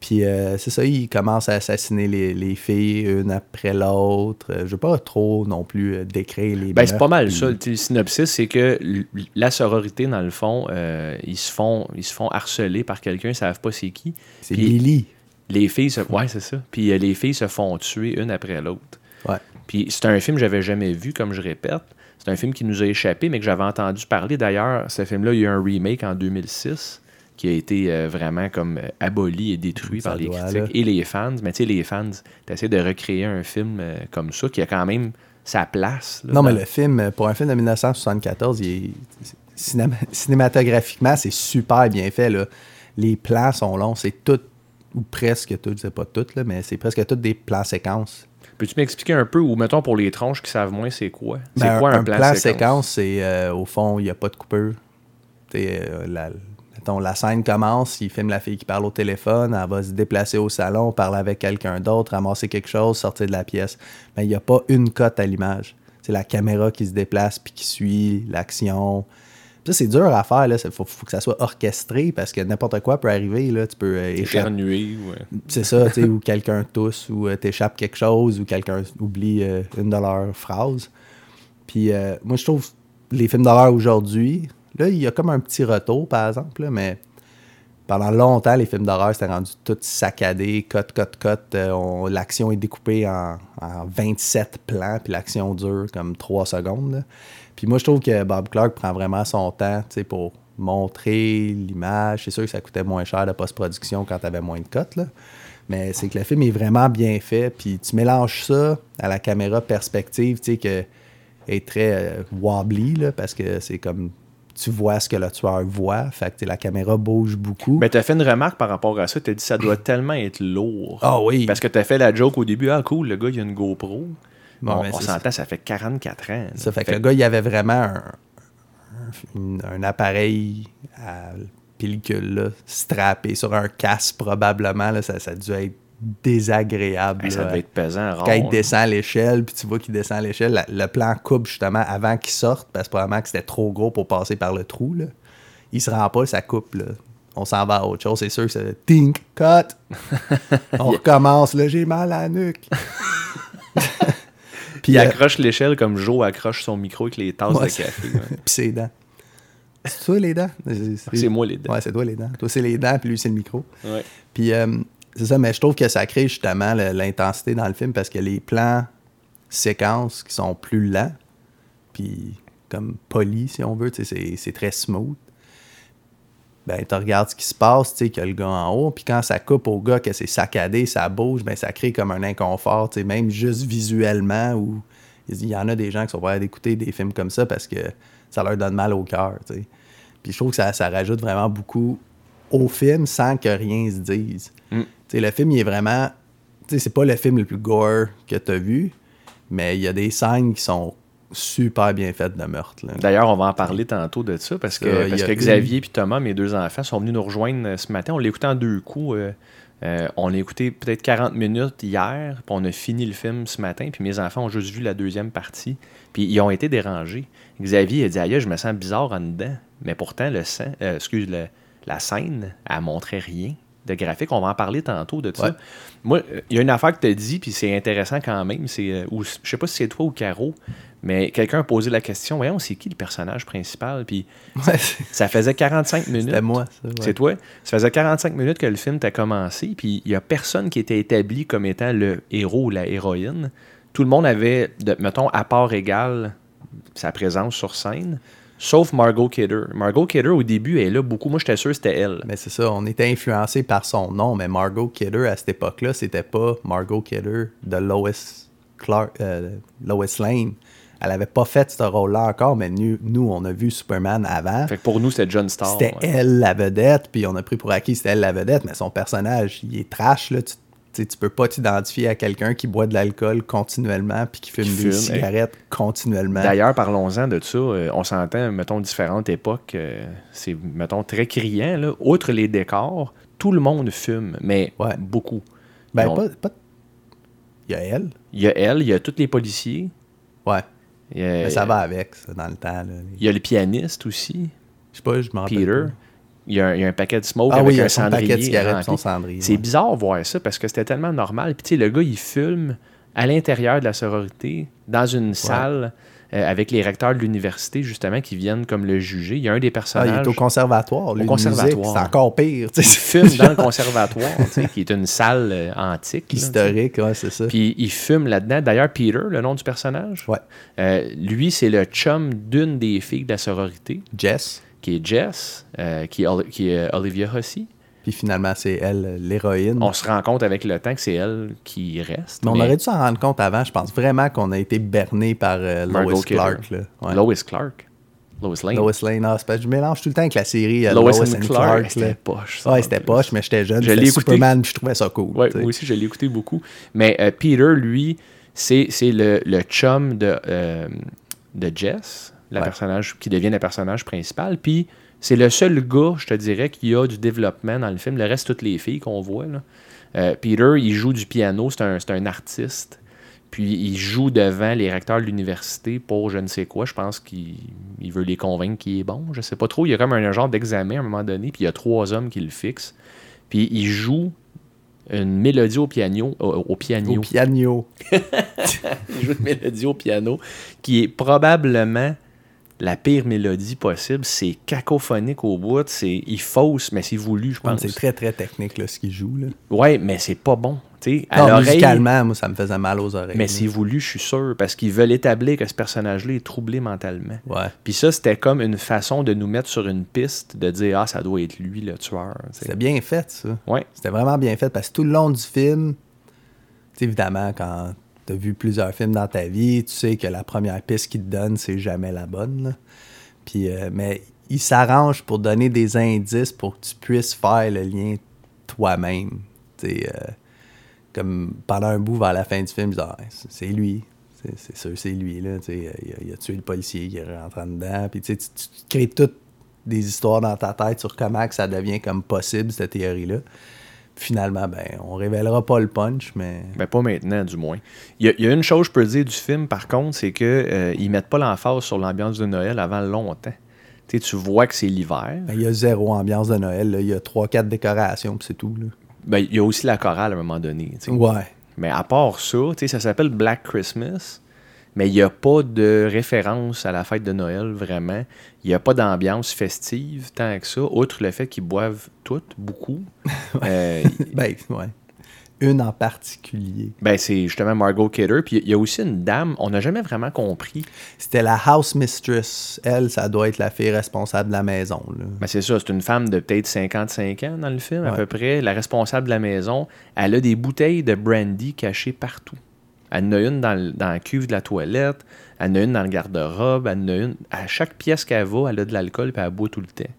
Puis euh, c'est ça, il commence à assassiner les, les filles une après l'autre. Euh, Je veux pas trop non plus euh, décrire les Ben, c'est pas mal ça. Le, synopsis, c'est que la sororité, dans le fond, euh, ils, se font, ils se font harceler par quelqu'un, ils savent pas c'est qui. C'est Lily. Les filles se... Ouais, c'est ça. Puis les filles se font tuer une après l'autre. Ouais. Puis c'est un film que j'avais jamais vu, comme je répète. C'est un film qui nous a échappé, mais que j'avais entendu parler. D'ailleurs, ce film-là, il y a eu un remake en 2006 qui a été euh, vraiment comme euh, aboli et détruit Ça par les doit, critiques là. et les fans. Mais tu sais, les fans, t'essaies de recréer un film euh, comme ça qui a quand même sa place. là, Non, mais le film, pour un film de 1974, il est, cinéma- cinématographiquement, c'est super bien fait. Là. Les plans sont longs, c'est tout, ou presque tout, je sais pas tout, là, mais c'est presque tout des plans séquences. Peux-tu m'expliquer un peu, ou mettons pour les tronches qui savent moins, c'est quoi? C'est Ben, quoi un, plan, séquence? c'est euh, au fond, il n'y a pas de coupure. Euh, la, mettons, la scène commence, il filme la fille qui parle au téléphone, elle va se déplacer au salon, parler avec quelqu'un d'autre, ramasser quelque chose, sortir de la pièce. Mais il n'y a pas une cote à l'image. C'est la caméra qui se déplace puis qui suit l'action. Ça, c'est dur à faire. Il faut, faut que ça soit orchestré parce que n'importe quoi peut arriver. Là. Tu peux euh. Éternuer, ouais. C'est ça, ou quelqu'un tousse, ou euh, t'échappes quelque chose, ou quelqu'un oublie euh, une de leurs phrases. Puis euh, moi, je trouve les films d'horreur aujourd'hui, là, il y a comme un petit retour, par exemple, mais pendant longtemps, les films d'horreur, c'était rendu tout saccadé, cote, cote, cote. euh, on- L'action est découpée en, en 27 plans, puis l'action dure comme 3 secondes. Puis moi, je trouve que Bob Clark prend vraiment son temps, tu pour montrer l'image. C'est sûr que ça coûtait moins cher de post-production quand t'avais moins de cotes. Mais c'est que le film est vraiment bien fait. Puis tu mélanges ça à la caméra perspective, tu sais, que est très euh, wobbly, là, parce que c'est comme. Tu vois ce que le tueur voit. Fait que tu la caméra bouge beaucoup. Mais t'as fait une remarque par rapport à ça. T'as dit ça doit tellement être lourd. Ah oui. Parce que t'as fait la joke au début. Ah, cool, le gars, il a une GoPro. Bon, on s'entend, ça fait 44 ans. Ça fait que le gars, il avait vraiment un, un- une- un appareil à pellicule là, strappé sur un casque probablement. Là, ça, ça a dû être désagréable. Hey, ça devait être pesant. Quand il descend l'échelle, puis tu vois qu'il descend l'échelle, la- le plan coupe justement avant qu'il sorte, parce que probablement que c'était trop gros pour passer par le trou. Là. Il se rend pas, ça coupe. Là. On s'en va à autre chose, c'est sûr que c'est tink, cut. *laughs* On recommence, là, j'ai mal à la nuque. *laughs* *laughs* puis Il euh, accroche l'échelle comme Joe accroche son micro avec les tasses de café. ouais. puis ses dents. C'est toi les dents? C'est moi les dents. Ouais, c'est toi les dents. Toi, c'est les dents, puis lui, c'est le micro. Ouais. Puis euh, c'est ça, mais je trouve que ça crée justement l'intensité dans le film parce que les plans séquences qui sont plus lents, puis comme polis, si on veut, c'est très smooth. Ben, tu regardes ce qui se passe, tu sais, qu'il y a le gars en haut, puis quand ça coupe au gars, que c'est saccadé, ça bouge, ben, ça crée comme un inconfort, tu même juste visuellement, où il y en a des gens qui sont prêts d'écouter des films comme ça parce que ça leur donne mal au cœur, tu. Puis je trouve que ça, ça rajoute vraiment beaucoup au film sans que rien se dise. Mm. Tu sais, le film, il est vraiment. Tu sais, c'est pas le film le plus gore que tu as vu, mais il y a des scènes qui sont super bien faites de meurtre. D'ailleurs, on va en parler tantôt de ça parce que, Ça, parce que Xavier et Thomas, mes deux enfants, sont venus nous rejoindre ce matin. On l'a écouté en deux coups. euh, euh, on l'a écouté peut-être 40 minutes hier, puis on a fini le film ce matin, puis mes enfants ont juste vu la deuxième partie, puis ils ont été dérangés. Xavier a dit Aïe, je me sens bizarre en dedans, mais pourtant, le sang, euh, excuse, le- la scène, elle montrait rien de graphique. On va en parler tantôt de ça. Ouais. Moi, il y a une affaire que tu as dit, puis c'est intéressant quand même. C'est, euh, ou, je sais pas si c'est toi ou Caro, mais quelqu'un a posé la question Voyons, c'est qui le personnage principal? Puis Ouais, ça faisait 45 *laughs* minutes. C'était moi, ça. ouais. C'est toi. Ça faisait 45 minutes que le film t'a commencé, puis il n'y a personne qui était établi comme étant le héros ou la héroïne. Tout le monde avait, de, mettons, à part égale, sa présence sur scène, sauf Margot Kidder. Margot Kidder, au début, elle est là beaucoup. Moi, j'étais sûr que c'était elle. Mais c'est ça, on était influencé par son nom, mais Margot Kidder, à cette époque-là, c'était pas Margot Kidder de Lois, Clark, euh, Lois Lane. Elle avait pas fait ce rôle-là encore, mais nous, nous, on a vu Superman avant. Fait que pour nous, c'était John Starr. C'était ouais. elle la vedette, puis on a pris pour acquis c'était elle la vedette, mais son personnage, il est trash, là. Tu, tu peux pas t'identifier à quelqu'un qui boit de l'alcool continuellement puis qui fume Qui des fume, cigarettes continuellement. D'ailleurs, parlons-en de ça. Euh, on s'entend, mettons, différentes époques. euh, c'est, mettons, très criant. Là. Outre les décors, tout le monde fume, mais Ouais. beaucoup. Ben, pas, pas- Il y a elle. Il y a elle, il y a tous les policiers. Ouais. A, Mais ça va avec, ça, dans le temps. Là. Il y a le pianiste aussi, Je sais pas, je m'en rappelle Peter. pas. Il y, a, il y a un paquet de smoke Ah avec oui, un cendrier. paquet de cigarettes et rempli. son cendrier. C'est ouais. bizarre de voir ça parce que c'était tellement normal. Puis tu sais, le gars, il filme à l'intérieur de la sororité, dans une salle, euh, avec les recteurs de l'université, justement, qui viennent comme le juger. Il y a un des Ah, personnages. il est au conservatoire. de conservatoire. C'est encore pire. il fume dans le conservatoire, qui est une salle euh, antique. Historique, ouais, c'est ça. Puis il fume là-dedans. D'ailleurs, Peter, le nom du personnage, Ouais. euh, lui, c'est le chum d'une des filles de la sororité, Jess. Qui est Jess, euh, qui, est, qui est Olivia Hussey. Puis finalement, c'est elle, l'héroïne. On se rend compte avec le temps que c'est elle qui reste. Mais on aurait dû s'en rendre compte avant. Je pense vraiment qu'on a été berné par euh, Lois. Clark. Là. Ouais. Lois Clark. Lois Lane. Lois Lane. Ah, c'est parce que je mélange tout le temps avec la série euh, Lois Lois, and and Clark, c'était poche, ça, Ouais, c'était poche, mais j'étais jeune. Je l'ai écouté. Superman, puis je trouvais ça cool. Ouais, moi aussi, je l'ai écouté beaucoup. Mais euh, Peter, lui, c'est c'est le, le chum de, euh, de Jess, la Ouais. personnage qui devient le personnage principal. Puis c'est le seul gars, je te dirais, qui a du développement dans le film. Le reste, toutes les filles qu'on voit. Là. Euh, Peter, il joue du piano, c'est un, un artiste. Puis il joue devant les recteurs de l'université pour je ne sais quoi. Je pense qu'il il veut les convaincre qu'il est bon. Je sais pas trop. Il y a comme un genre d'examen à un moment donné. Puis il y a trois hommes qui le fixent. Puis il joue une mélodie au piano. Au, au piano. Au piano. *laughs* il joue une mélodie au piano qui est probablement la pire mélodie possible. C'est cacophonique au bout. C'est, il fausse, mais c'est voulu, je pense. C'est très, très technique, là, ce qu'il joue. Là. Ouais, mais c'est pas bon. tu sais. À Non, l'oreille, musicalement, moi, ça me faisait mal aux oreilles. mais c'est voulu, je suis sûr, parce qu'ils veulent établir que ce personnage-là est troublé mentalement. Ouais. Puis ça, c'était comme une façon de nous mettre sur une piste, de dire, ah, ça doit être lui, le tueur. C'était bien fait, ça. Ouais. C'était vraiment bien fait parce que tout le long du film, évidemment, quand as vu plusieurs films dans ta vie, tu sais que la première piste qu'ils te donnent, c'est jamais la bonne. Puis, euh, mais il s'arrange pour donner des indices pour que tu puisses faire le lien toi-même. Euh, comme pendant un bout vers la fin du film, dis, Ah, c'est lui. C'est- sûr, c'est lui. Là, il, a, a tué le policier qui est rentré dedans. Tu- tu crées toutes des histoires dans ta tête sur comment que ça devient comme possible, cette théorie-là. Finalement, ben, on révélera pas le punch, mais Ben, pas maintenant, du moins. Il y, a, il y a une chose que je peux dire du film, par contre, c'est qu'ils ne mettent pas l'emphase sur l'ambiance de Noël avant longtemps. Tu vois que c'est l'hiver. ben, il y a zéro ambiance de Noël. Il y a trois, quatre décorations, puis c'est tout. Ben, il y a aussi la chorale à un moment donné. Ouais. Mais à part ça, ça s'appelle Black Christmas, mais il n'y a pas de référence à la fête de Noël, vraiment. Il n'y a pas d'ambiance festive tant que ça, outre le fait qu'ils boivent toutes, beaucoup. *laughs* Euh, *laughs* Ben, ouais. Une en particulier. ben, c'est justement Margot Kidder. Puis il y a aussi une dame, on n'a jamais vraiment compris. C'était la house mistress. Elle, ça doit être la fille responsable de la maison. Là. Ben, c'est ça, c'est une femme de peut-être 55 ans dans le film, à peu près. La responsable de la maison, elle a des bouteilles de brandy cachées partout. Elle en a une dans, dans la cuve de la toilette, elle en a une dans le garde-robe, elle en a une. À chaque pièce qu'elle va, elle a de l'alcool puis elle boit tout le temps.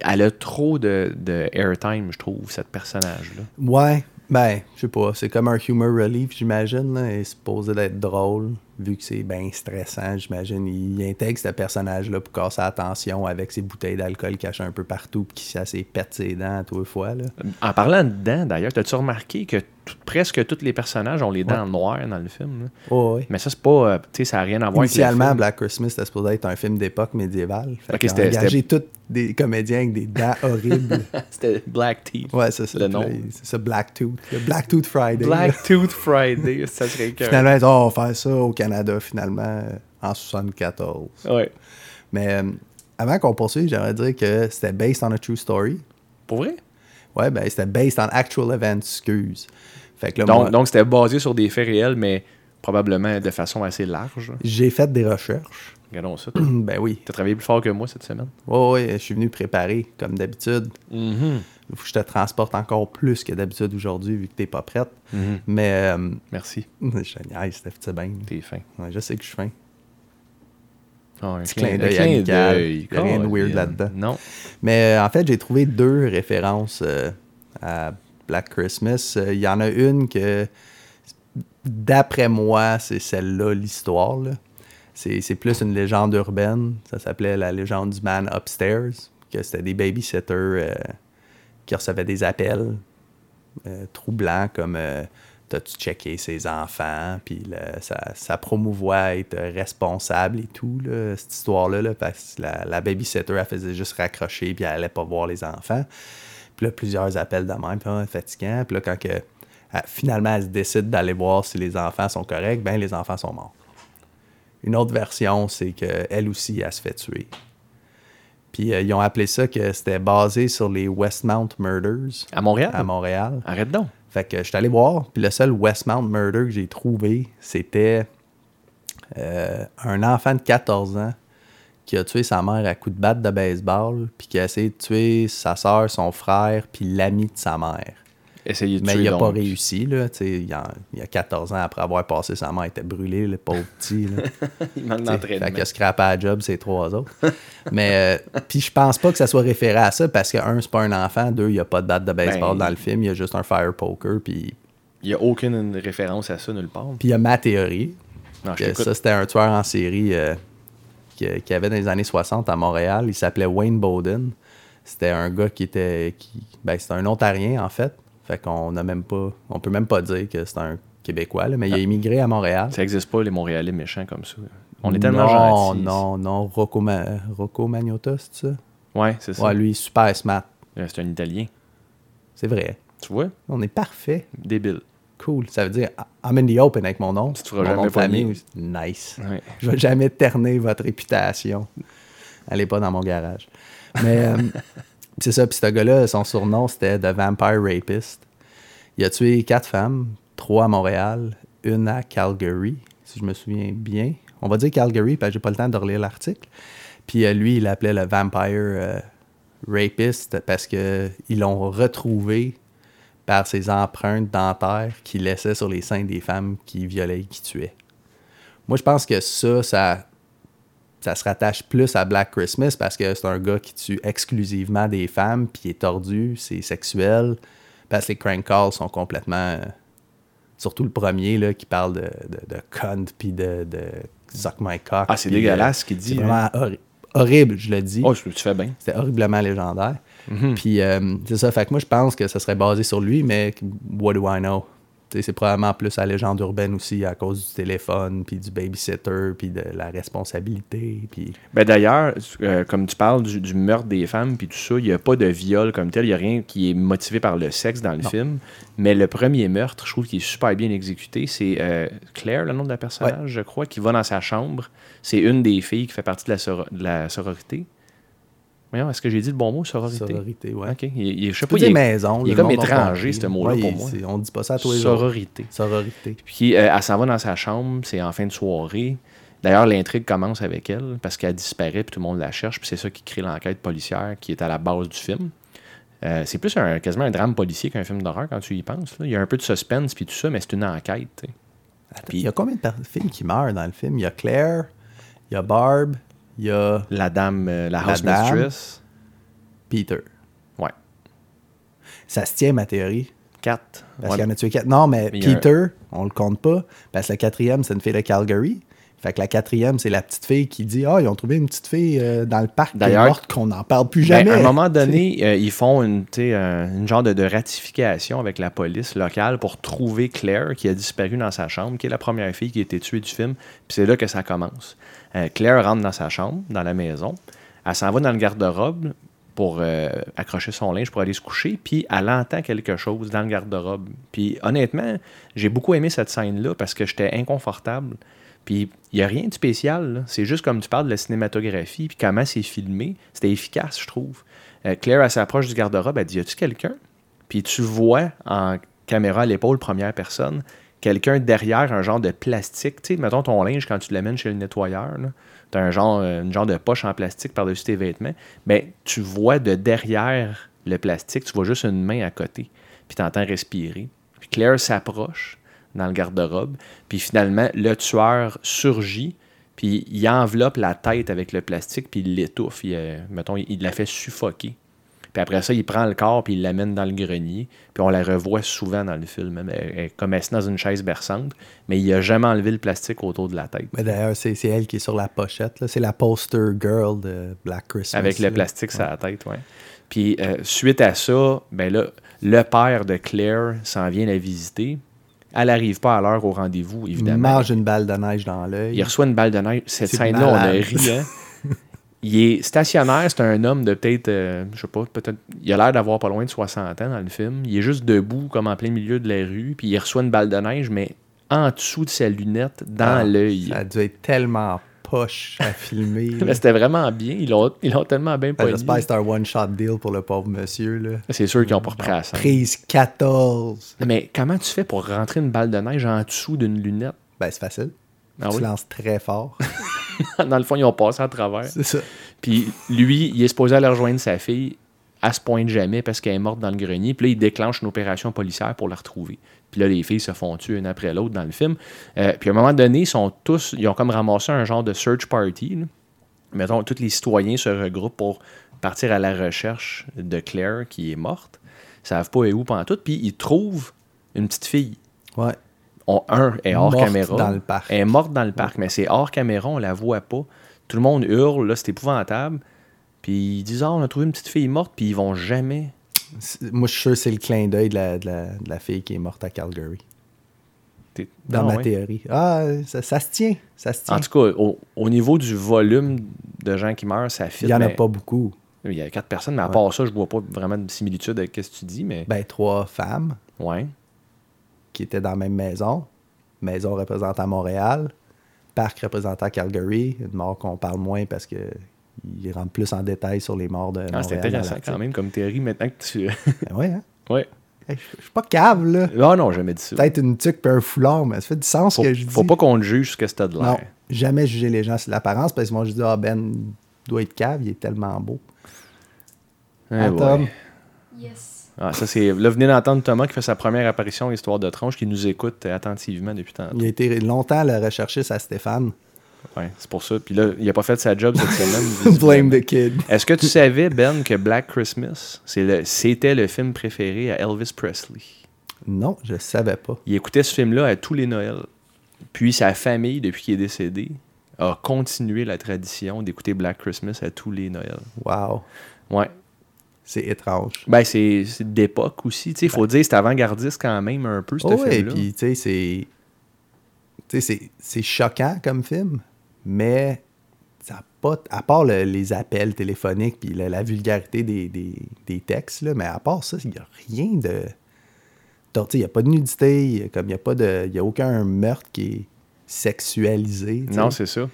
Elle a trop de, de airtime, je trouve, cette personnage-là. Ouais, ben, je sais pas. C'est comme un humor relief, j'imagine. là. Il est supposé d'être drôle, vu que c'est bien stressant, j'imagine. Il intègre ce personnage-là pour casser la tension avec ses bouteilles d'alcool cachées un peu partout, puis qui s'est pète ses dents à tous fois. Là. En parlant de dents, d'ailleurs, as-tu remarqué que tout- presque tous les personnages ont les dents noires dans le film? là? Oh, oui. Mais ça, c'est pas. euh, Tu sais, ça n'a rien à voir avec le Initialement. Black Christmas, c'était supposé être un film d'époque médiévale. Fait Ok, qu'ils ont c'était- engagé tous des comédiens avec des dents *laughs* horribles. C'était Black Teeth. Ouais, c'est ça. Le Puis nom. là, C'est ça, Black Tooth. Black Tooth Friday. Black Tooth Friday, ça serait que. Finalement, oh, on va faire ça au Canada, finalement, euh, en 74. Ouais. Mais euh, avant qu'on poursuive, j'aimerais dire que c'était based on a true story. Pour vrai? Ouais, ben c'était based on actual events, excuse. Fait que là, Donc, moi, donc c'était basé sur des faits réels, mais probablement de façon assez large. j'ai fait des recherches. Regardons ça. *clears throat* ben oui. T'as travaillé plus fort que moi cette semaine. Ouais, ouais, je suis venu préparer, comme d'habitude. Mm-hmm. Il faut que je te transporte encore plus que d'habitude aujourd'hui, vu que t'es pas prête. Mm-hmm. Mais, euh, Merci. *laughs* niaise, Steph, c'est bien. T'es fin. Ouais, je sais que je suis fin. Ah, un Petit clin d'œil amical. Y a rien de weird là-dedans. Non. Mais euh, en fait, j'ai trouvé deux références euh, à Black Christmas. Il y en a une que, d'après moi, c'est celle-là, l'histoire. C'est c'est plus une légende urbaine. Ça s'appelait la légende du man upstairs. Que c'était des babysitters qui recevaient des appels euh, troublants comme euh, T'as-tu checké ses enfants? Puis là, ça, ça promouvoit être responsable et tout, là, cette histoire-là, là, parce que la, la babysitter, elle faisait juste raccrocher puis elle allait pas voir les enfants. Puis là, plusieurs appels de même, puis ah, fatigant. Puis là, quand elle- finalement elle décide d'aller voir si les enfants sont corrects, ben les enfants sont morts. Une autre version, c'est qu'elle aussi, elle se fait tuer. Puis euh, ils ont appelé ça que c'était basé sur les Westmount Murders À Montréal? à Montréal. Arrête donc. Fait que je suis allé voir, puis le seul Westmount Murder que j'ai trouvé, c'était euh, un enfant de 14 ans qui a tué sa mère à coups de batte de baseball, puis qui a essayé de tuer sa soeur, son frère, puis l'ami de sa mère. De Mais tuer il a pas réussi, là. tu sais, Il, il a 14 ans après avoir passé sa mère, il était brûlé, le pauvre petit. Là. *laughs* Il manque d'entraînement. Fait qu'il a scrappé à la job, ces trois autres. Mais, euh, *laughs* puis je pense pas que ça soit référé à ça parce que, un, c'est pas un enfant, deux, il y a pas de batte de baseball Ben- dans le film, il y a juste un fire poker, puis Il n'y a aucune référence à ça nulle part. Puis il y a ma théorie. Non, je ça, c'était un tueur en série euh, qui, qui avait dans les années 60 à Montréal. Il s'appelait Wayne Bowden. C'était un gars qui était. Qui, ben, c'était un Ontarien, en fait. Fait qu'on n'a même pas. On peut même pas dire que c'est un Québécois, là, mais il a immigré à Montréal. Ça n'existe pas, les Montréalais méchants comme ça. On est tellement non, gentils. Non, non, Rocco, Ma- Rocco Magnotta, c'est ça? Ouais, c'est ça. Ouais, lui, super smart. Euh, C'est un Italien. C'est vrai. Tu vois? On est parfait. Débile. Cool. Ça veut dire I'm in the open avec mon nom. Tu te feras mon jamais nom de famille. Nice. Ouais. Je vais jamais terner votre réputation. Allez pas dans mon garage. Mais euh, *laughs* c'est ça. Puis ce gars-là, son surnom, c'était The Vampire Rapist. Il a tué quatre femmes, trois à Montréal, une à Calgary, si je me souviens bien. On va dire Calgary, parce que j'ai pas le temps de relire l'article. Puis euh, lui, il l'appelait le Vampire euh, Rapist parce que ils l'ont retrouvé par ses empreintes dentaires qu'il laissait sur les seins des femmes qui violaient et qui tuaient. Moi, je pense que ça, ça ça se rattache plus à Black Christmas parce que c'est un gars qui tue exclusivement des femmes, puis il est tordu, c'est sexuel. Parce que les crank calls sont complètement. euh, surtout le premier là, qui parle de, de, de cunt, puis de, de suck my cock. Ah, c'est dégueulasse euh, ce qu'il dit, C'est hein. vraiment horri- horrible, je le dis. Oh, tu tu fais bien. C'était horriblement légendaire. Mhm. Puis euh, c'est ça, fait que moi je pense que ça serait basé sur lui, mais what do I know? C'est probablement plus la légende urbaine aussi à cause du téléphone, puis du babysitter, puis de la responsabilité. Puis... Ben d'ailleurs, euh, comme tu parles du, du meurtre des femmes puis tout ça, il n'y a pas de viol comme tel, il n'y a rien qui est motivé par le sexe dans le Non. film. Mais le premier meurtre, je trouve qu'il est super bien exécuté. C'est euh, Claire, le nom de la personnage, je crois, qui va dans sa chambre. C'est une des filles qui fait partie de la, soro- de la sororité. Voyons, est-ce que j'ai dit le bon mot, sororité? Sororité, ouais. Ok. Il, il- je sais pas, il est maison. il est comme étranger, ce mot-là, Ouais, pour moi. On dit pas ça à tous les jours. sororité. Sororité. Puis euh, elle s'en va dans sa chambre, c'est en fin de soirée. D'ailleurs, l'intrigue commence avec elle parce qu'elle disparaît, puis tout le monde la cherche, puis c'est ça qui crée l'enquête policière qui est à la base du film. Euh, c'est plus un, quasiment un drame policier qu'un film d'horreur quand tu y penses. là. Il y a un peu de suspense puis tout ça, mais c'est une enquête. Attends, Puis- il y a combien de filles qui meurent dans le film? Il y a Claire, il y a Barb, il y a La dame, euh, la La house dame. mistress. Peter. Ouais. Ça se tient, ma théorie. Quatre. Parce Ouais. qu'il y en a tué quatre? Non, mais a Peter, on le compte pas. Parce que la quatrième, c'est une fille de Calgary. Fait que la quatrième, c'est la petite fille qui dit Ah, ils ont trouvé une petite fille euh, dans le parc D'ailleurs- morte qu'on n'en parle plus Ben, jamais. à un moment *laughs* donné, euh, ils font une, une genre de, de ratification avec la police locale pour trouver Claire qui a disparu dans sa chambre, qui est la première fille qui a été tuée du film. Puis c'est là que ça commence. Euh, Claire rentre dans sa chambre, dans la maison. Elle s'en va dans le garde-robe pour euh, accrocher son linge pour aller se coucher. Puis elle entend quelque chose dans le garde-robe. Puis honnêtement, j'ai beaucoup aimé cette scène-là parce que j'étais inconfortable. Puis il n'y a rien de spécial. C'est juste comme tu parles de la cinématographie, puis comment c'est filmé. C'était efficace, je trouve. Euh, Claire, elle s'approche du garde-robe, elle dit Y a-tu quelqu'un? Puis tu vois en caméra à l'épaule, première personne, quelqu'un derrière un genre de plastique. Tu sais, mettons ton linge quand tu l'amènes chez le nettoyeur. Tu as un genre, euh, une genre de poche en plastique par-dessus tes vêtements. Ben, tu vois de derrière le plastique, tu vois juste une main à côté. Puis tu entends respirer. Puis Claire s'approche dans le garde-robe. Puis finalement, le tueur surgit, puis il enveloppe la tête avec le plastique, puis il l'étouffe. Euh, mettons, il la fait suffoquer. Puis après ça, il prend le corps, puis il l'amène dans le grenier. Puis on la revoit souvent dans le film. Elle, elle est comme assise dans une chaise berçante, mais il a jamais enlevé le plastique autour de la tête. Mais d'ailleurs, c'est elle qui est sur la pochette. là. C'est la poster girl de Black Christmas. Avec le là. plastique sur la tête, ouais. Puis euh, suite à ça, ben là, le père de Claire s'en vient la visiter. Elle n'arrive pas à l'heure au rendez-vous, Il évidemment. mange une balle de neige dans l'œil. Il reçoit une balle de neige. Cette scène-là, on a ri. Hein? *laughs* il est stationnaire, c'est un homme de peut-être, euh, je sais pas, peut-être. Il a l'air d'avoir pas loin de 60 ans dans le film. Il est juste debout, comme en plein milieu de la rue, puis il reçoit une balle de neige, mais en dessous de sa lunette, dans Ah, l'œil. Ça a dû être tellement poche à *laughs* filmer. Mais c'était vraiment bien. Ils l'ont, ils l'ont tellement bien Ben, pogné. J'espère que c'est un one-shot deal pour le pauvre monsieur. Là. C'est sûr qu'ils n'ont pas repris à ça. Prise 14. Mais comment tu fais pour rentrer une balle de neige en dessous d'une lunette? Ben, c'est facile. Ah tu oui? lances très fort. *laughs* *laughs* Dans le fond, ils ont passé à travers. c'est ça. Puis lui, il est supposé aller rejoindre sa fille. Elle se pointe jamais parce qu'elle est morte dans le grenier. Puis là, il déclenche une opération policière pour la retrouver. Puis là, les filles se font tuer une après l'autre dans le film. Euh, puis à un moment donné, ils sont tous, ils ont comme ramassé un genre de search party. là. Mettons, tous les citoyens se regroupent pour partir à la recherche de Claire qui est morte. Ils savent pas où pendant tout. Puis ils trouvent une petite fille. Ouais. On, un est hors Morte caméra. dans le parc. Elle est morte dans le parc, mais c'est hors caméra, on la voit pas. Tout le monde hurle, là, c'est épouvantable. Puis ils disent, ah, on a trouvé une petite fille morte, puis ils vont jamais. Moi, je suis sûr que c'est le clin d'œil de la, de, la, de la fille qui est morte à Calgary. T'es- Dans ma ouais. théorie. Ah, ça, ça se tient. Ça se tient. En tout cas, au, au niveau du volume de gens qui meurent, ça fit. Il n'y en a pas beaucoup. Il y a quatre personnes, mais à part ça, je vois pas vraiment de similitude avec ce que tu dis, mais. Ben, trois femmes ouais. Qui étaient dans la même maison. Maison représentant Montréal. Parc représentant Calgary. Une mort qu'on parle moins parce que il rentre plus en détail sur les morts de Ah, Montréal. c'est intéressant quand même comme théorie maintenant que tu. *laughs* Ben ouais, hein? ouais. Hey, Je suis pas cave, là. Ah non, jamais dit ça. Peut-être une tuque et un foulard, mais ça fait du sens Faut, que je dis. faut pas qu'on juge ce que c'était de Non, l'air. jamais juger les gens sur l'apparence parce que moi je dis Ah Ben doit être cave, il est tellement beau. Hein, ouais. Tom? Yes. Ah, ça, c'est... Là, venez d'entendre Thomas qui fait sa première apparition à Histoire de Tronche, qui nous écoute euh, attentivement depuis tantôt. Il a été longtemps le recherchiste à Stéphane. Ouais, c'est pour ça. Puis là, il a pas fait sa job cette semaine. *laughs* Blame the kid. Est-ce que tu savais, Ben, que Black Christmas, c'est le- c'était le film préféré à Elvis Presley? Non, je savais pas. Il écoutait ce film-là à tous les Noëls. Puis sa famille, depuis qu'il est décédé, a continué la tradition d'écouter Black Christmas à tous les Noëls. Wow. Ouais. C'est étrange. Ben, c'est d'époque aussi. Il faut dire c'est avant-gardiste quand même un peu, ce Oh, film-là. puis tu sais, c'est. Tu sais, c'est- choquant comme film, mais ça a pas. À part le- les appels téléphoniques puis la, la vulgarité des, des, des textes, là, mais à part ça, il n'y a rien de. Il n'y a pas de nudité, il y a comme il n'y a pas de. Il a aucun meurtre qui est sexualisé. Non, c'est ça.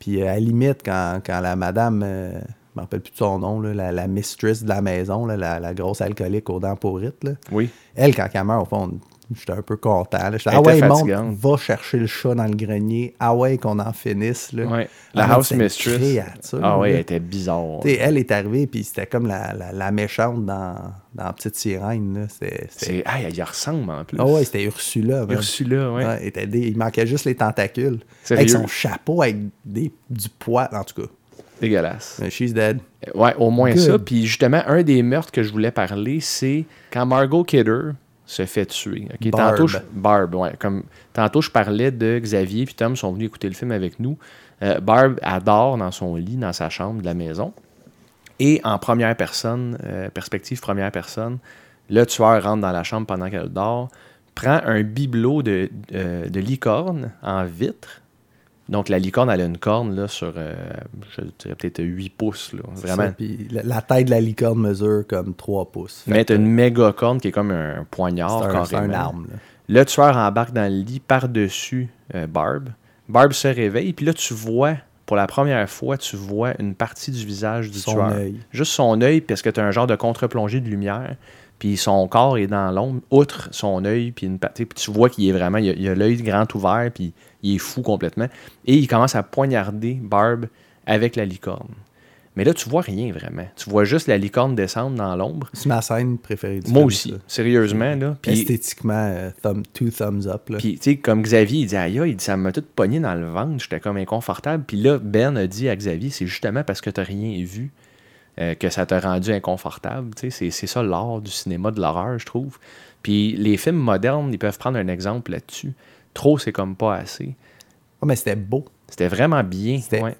Puis à la limite, quand, quand la madame, euh, je me rappelle plus de son nom, là, la, la mistress de la maison, là, la, la grosse alcoolique aux dents pourrites, là, Oui. elle, quand elle meurt, au fond, j'étais un peu content. J'étais, ah ouais, monte, va chercher le chat dans le grenier. Ah ouais, qu'on en finisse. Là. Ouais. Ah, La House Mistress. créature, Ah ouais, là. elle était bizarre. Tu sais, elle est arrivée, puis c'était comme la, la, la méchante dans, dans Petite Sirène. C'est... Ah, elle y ressemble en plus. Ah ouais, c'était Ursula. Ursula, ouais. Ouais, elle était des- Il manquait juste les tentacules. Sérieux? Avec son chapeau, avec des, du poids, en tout cas. Dégueulasse. Euh, She's dead. Ouais, au moins Good. ça. Puis justement, un des meurtres que je voulais parler, c'est quand Margot Kidder se fait tuer. Ok, Barb. Tantôt, je, Barb, ouais. Comme, tantôt, je parlais de Xavier puis Tom sont venus écouter le film avec nous. Euh, Barb adore dans son lit, dans sa chambre de la maison. Et en première personne, euh, perspective première personne, le tueur rentre dans la chambre pendant qu'elle dort, prend un bibelot de, euh, de licorne en vitre. Donc, la licorne, elle a une corne là, sur, euh, je dirais peut-être 8 pouces. Là, vraiment. Ça, puis la, la taille de la licorne mesure comme 3 pouces. Fait Mais t'as une méga corne qui est comme un poignard un, c'est carrément. un arme. là. Le tueur embarque dans le lit par-dessus euh, Barb. Barb se réveille, puis là, tu vois, pour la première fois, tu vois une partie du visage du Son tueur. œil. Juste son œil, parce que tu as un genre de contre-plongée de lumière, puis son corps est dans l'ombre, outre son œil, puis une partie, puis tu vois qu'il est vraiment, il a, il a l'œil grand ouvert, puis il est fou complètement. Et il commence à poignarder Barb avec la licorne. Mais là, tu vois rien vraiment. Tu vois juste la licorne descendre dans l'ombre. C'est ma scène préférée du Moi film, aussi, ça. sérieusement. Là. Puis, Esthétiquement, euh, thumb, two thumbs up. Là. puis, tu sais, comme Xavier, il dit Aïe, il dit, ça m'a tout pogné dans le ventre, j'étais comme inconfortable. Puis là, Ben a dit à Xavier C'est justement parce que tu rien vu euh, que ça t'a rendu inconfortable. Tu c'est, ça l'art du cinéma de l'horreur, je trouve. Puis les films modernes, ils peuvent prendre un exemple là-dessus. Trop, c'est comme pas assez. Ah, mais c'était beau. C'était vraiment bien. Ouais.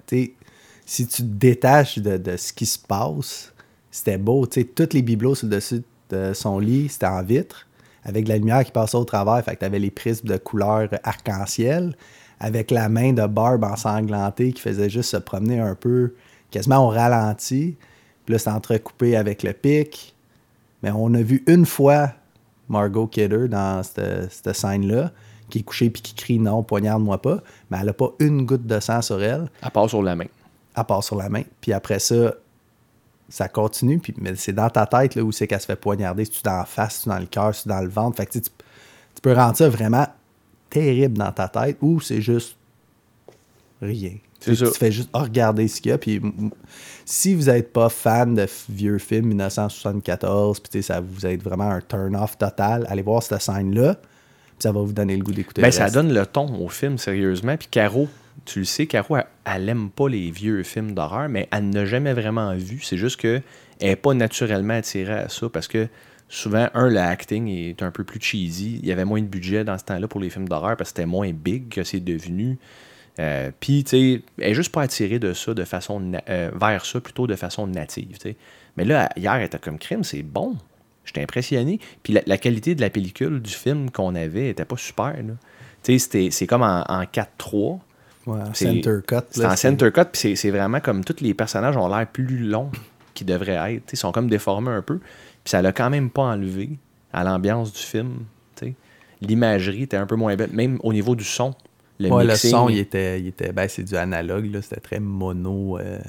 si tu te détaches de, de ce qui se passe, c'était beau. T'sais, tous les bibelots sur le dessus de son lit, c'était en vitre, avec de la lumière qui passait au travers. Fait que t'avais les prismes de couleur arc-en-ciel, avec la main de Barb ensanglantée qui faisait juste se promener un peu, quasiment au ralenti. Puis là, c'était entrecoupé avec le pic. Mais on a vu une fois Margot Kidder dans cette, cette scène-là, qui est couchée puis qui crie non, poignarde-moi pas. Mais elle n'a pas une goutte de sang sur elle À part sur la main. à part sur la main. Puis après ça, ça continue. Puis, mais c'est dans ta tête là, où c'est qu'elle se fait poignarder. Si tu dans la face, si tu dans le cœur, si tu dans le ventre? Fait que tu- tu peux rendre ça vraiment terrible dans ta tête ou c'est juste rien. Tu fais juste ah, regarder ce qu'il y a. Puis si vous n'êtes pas fan de vieux films 1974, puis ça vous êtes vraiment un turn-off total, allez voir cette scène-là. Ça va vous donner le goût d'écouter. Ben, le ça reste. donne le ton au film, sérieusement. Puis Caro, tu le sais, Caro, elle, elle aime pas les vieux films d'horreur, mais elle n'a jamais vraiment vu. C'est juste qu'elle n'est pas naturellement attirée à ça parce que souvent, un, le acting est un peu plus cheesy. Il y avait moins de budget dans ce temps-là pour les films d'horreur parce que c'était moins big que c'est devenu. Euh, Puis, tu sais, elle est juste pas attirée de ça de façon euh, vers ça plutôt de façon native. Mais là, hier, elle était comme crime, c'est bon. J'étais impressionné. Puis la, la qualité de la pellicule du film qu'on avait était pas super. Tu sais, c'était- c'est comme en, en 4-3. Ouais, C'est- center cut. C'est en center cut, puis c'est- vraiment comme tous les personnages ont l'air plus longs qu'ils devraient être. Ils sont comme déformés un peu. Puis ça l'a quand même pas enlevé à l'ambiance du film. L'imagerie était un peu moins belle, même au niveau du son. Le ouais, le son, il était, il était ben, c'est du analogue, là, c'était très mono. euh.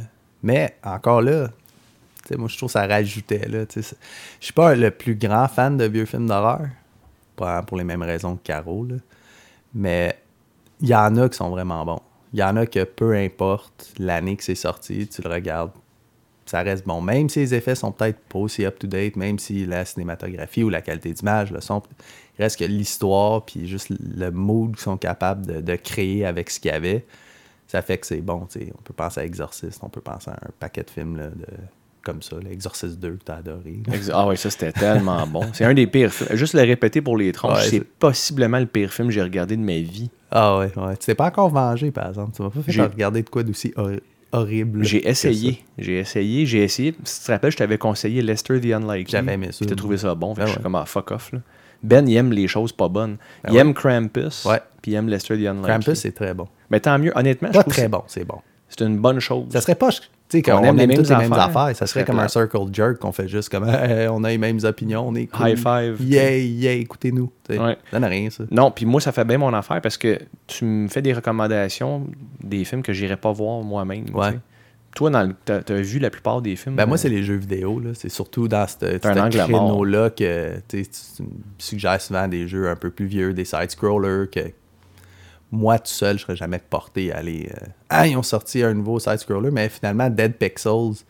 Mais encore là, moi, je trouve que ça rajoutait. Je suis pas le plus grand fan de vieux films d'horreur, pas pour les mêmes raisons que Caro, là. mais il y en a qui sont vraiment bons. Il y en a que peu importe l'année que c'est sorti, tu le regardes, ça reste bon. Même si les effets sont peut-être pas aussi up-to-date, même si la cinématographie ou la qualité d'image le sont, il reste que l'histoire puis juste le mood qu'ils sont capables de, de créer avec ce qu'il y avait, ça fait que c'est bon. tu sais. On peut penser à Exorcist, on peut penser à un paquet de films là, de, comme ça, l'Exorcist 2 que t'as adoré. là. Ah oui, ça c'était tellement bon. C'est un des pires films. Juste le répéter pour les tronches, Ouais, c'est possiblement le pire film que j'ai regardé de ma vie. Ah ouais, ouais. Tu t'es pas encore vengé, par exemple. Tu m'as pas fait J'ai- regarder de quoi d'aussi hor- horrible. J'ai essayé. J'ai essayé. J'ai essayé. Si tu te rappelles, je t'avais conseillé Lester the Unlikely. J'avais aimé ça. Puis t'as trouvé ça bon. Fait que Ah je suis comme, ah, fuck off. Là. Ben, il aime les choses pas bonnes. Ah il ouais. aime Krampus. Ouais. Puis il aime Lester the Unlikely. Krampus, c'est très bon. Mais tant mieux. Honnêtement, je Pas trouve très bon, c'est bon. c'est une bonne chose. Ça serait pas, tu sais, Qu'on aime aime, les toutes mêmes les mêmes affaires. Ça serait comme un circle jerk qu'on fait juste comme, *laughs* Hey, on a les mêmes opinions, on est cool. High five. Yeah, yeah, écoutez-nous. Ouais. Ça n'a rien, ça. Non, puis moi, ça fait bien mon affaire parce que tu me fais des recommandations des films que j'irais pas voir moi-même. Ouais. Toi, dans le- t'as as vu la plupart des films. Ben, moi, euh, c'est les jeux vidéo. là. C'est surtout dans ce créneau-là que tu me suggères souvent des jeux un peu plus vieux, des side-scrollers que moi, tout seul, je serais jamais porté à aller. euh, Ah, ils ont sorti un nouveau side-scroller, mais finalement, Dead Pixels.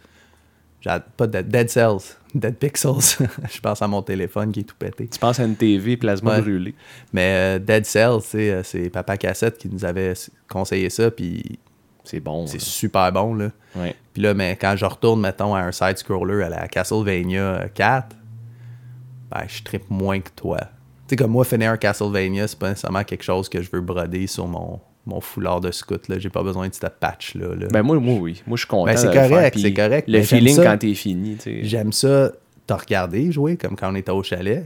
Pas Dead, Dead Cells. *laughs* Dead Pixels. *laughs* je pense à mon téléphone qui est tout pété. Tu penses à une TV plasma Ouais. brûlé. Mais euh, Dead Cells, euh, c'est Papa Cassette qui nous avait conseillé ça, puis C'est bon. c'est super bon, là. Ouais. Puis là, mais quand je retourne, mettons, à un side-scroller à la Castlevania euh, 4, ben, je trippe moins que toi. Tu sais, comme moi, finir un Castlevania, c'est pas nécessairement quelque chose que je veux broder sur mon, mon foulard de scout, là. J'ai pas besoin de cette patch-là, là. Ben moi, moi, oui. Moi, je suis content. Ben, c'est correct, c'est correct, Le feeling ça. quand t'es fini, tu sais. J'aime ça, t'as regardé jouer, comme quand on était au chalet.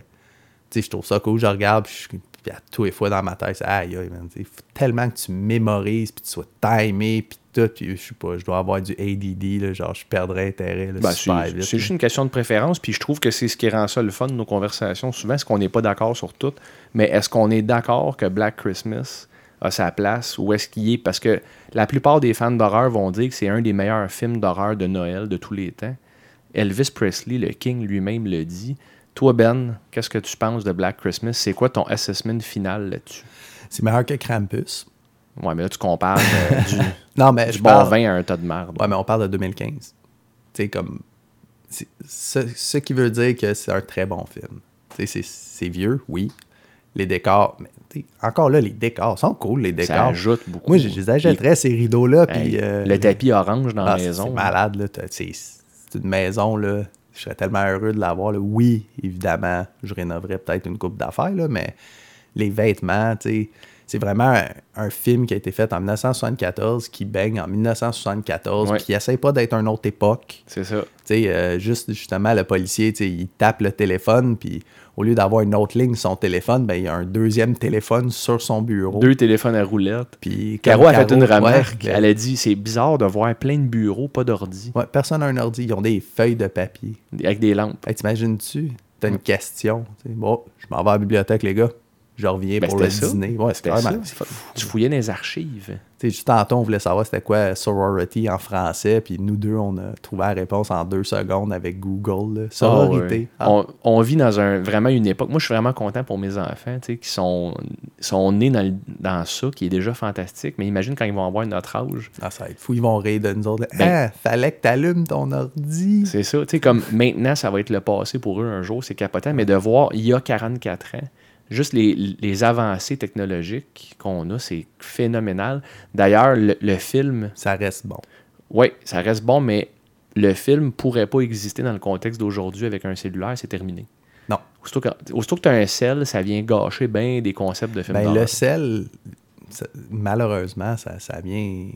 Tu sais, je trouve ça cool, je regarde, puis, je, puis à tous les fois dans ma tête, c'est aïe, aïe, man. Il faut tellement que tu mémorises, puis tu sois timé, puis tout, puis je sais pas, je dois avoir du ADD, là, genre, je perdrais intérêt, là, Ben, super c'est vite. c'est là. juste une question de préférence, puis je trouve que c'est ce qui rend ça le fun de nos conversations. Souvent, c'est qu'on n'est pas d'accord sur tout, mais est-ce qu'on est d'accord que Black Christmas a sa place ou est-ce qu'il est Parce que la plupart des fans d'horreur vont dire que c'est un des meilleurs films d'horreur de Noël de tous les temps. Elvis Presley, le King lui-même, le dit. Toi, Ben, qu'est-ce que tu penses de Black Christmas? C'est quoi ton assessment final là-dessus? C'est meilleur que Krampus. Ouais, mais là, tu compares euh, *laughs* du, Non, mais du je bon parle... vin à un tas de merde. Ouais, mais on parle de 2015. Tu sais, comme... Ce, ce qui veut dire que c'est un très bon film. Tu sais, c'est- vieux, oui. Les décors... Mais, encore là, les décors sont cool, les décors. Ça ajoute beaucoup. Moi, je les achèterais, ces rideaux-là, Hey, euh, le tapis orange dans Ah, la c'est- maison. C'est malade, là. C'est une maison, là. Je serais tellement heureux de l'avoir. Oui, évidemment, je rénoverais peut-être une coupe d'affaires, mais les vêtements, tu sais, c'est vraiment un, un film qui a été fait en 1974, qui baigne en 1974, Ouais. puis qui essaie pas d'être une autre époque. C'est ça. Tu sais, euh, juste justement, le policier, tu sais, il tape le téléphone, puis au lieu d'avoir une autre ligne sur son téléphone, ben, il y a un deuxième téléphone sur son bureau. Deux téléphones à roulette. Puis Caro a fait une remarque. ouais, Elle a dit c'est bizarre de voir plein de bureaux, pas d'ordi, ouais, personne n'a un ordi, ils ont des feuilles de papier. avec des lampes. Hey, t'imagines-tu? T'as une question. Bon, je m'en vais à la bibliothèque, les gars. Je reviens Ben, pour le ça. dîner. Ouais. Tu fouillais dans les archives. Tu tantôt, on voulait savoir c'était quoi sorority en français, puis nous deux, on a trouvé la réponse en deux secondes avec Google. là. Sororité. Ah Ah, ouais. On, on vit dans un, vraiment une époque. Moi, je suis vraiment content pour mes enfants, tu sais, qui sont, sont nés dans, le- dans ça, qui est déjà fantastique. Mais imagine quand ils vont avoir notre âge. Ah, ça va être fou, ils vont rire de nous autres. Ben- ah, fallait que t'allumes ton ordi. C'est ça. Tu sais, comme maintenant, ça va être le passé pour eux un jour, c'est capotant. Mais de voir, il y a 44 ans, juste les, les avancées technologiques qu'on a, c'est phénoménal. D'ailleurs, le, le film, Ça reste bon. oui, ça reste bon, mais le film pourrait pas exister dans le contexte d'aujourd'hui avec un cellulaire, c'est terminé. Non. Aussitôt que, aussitôt que tu as un sel, ça vient gâcher bien des concepts de films Ben, le sel, malheureusement, ça, ça vient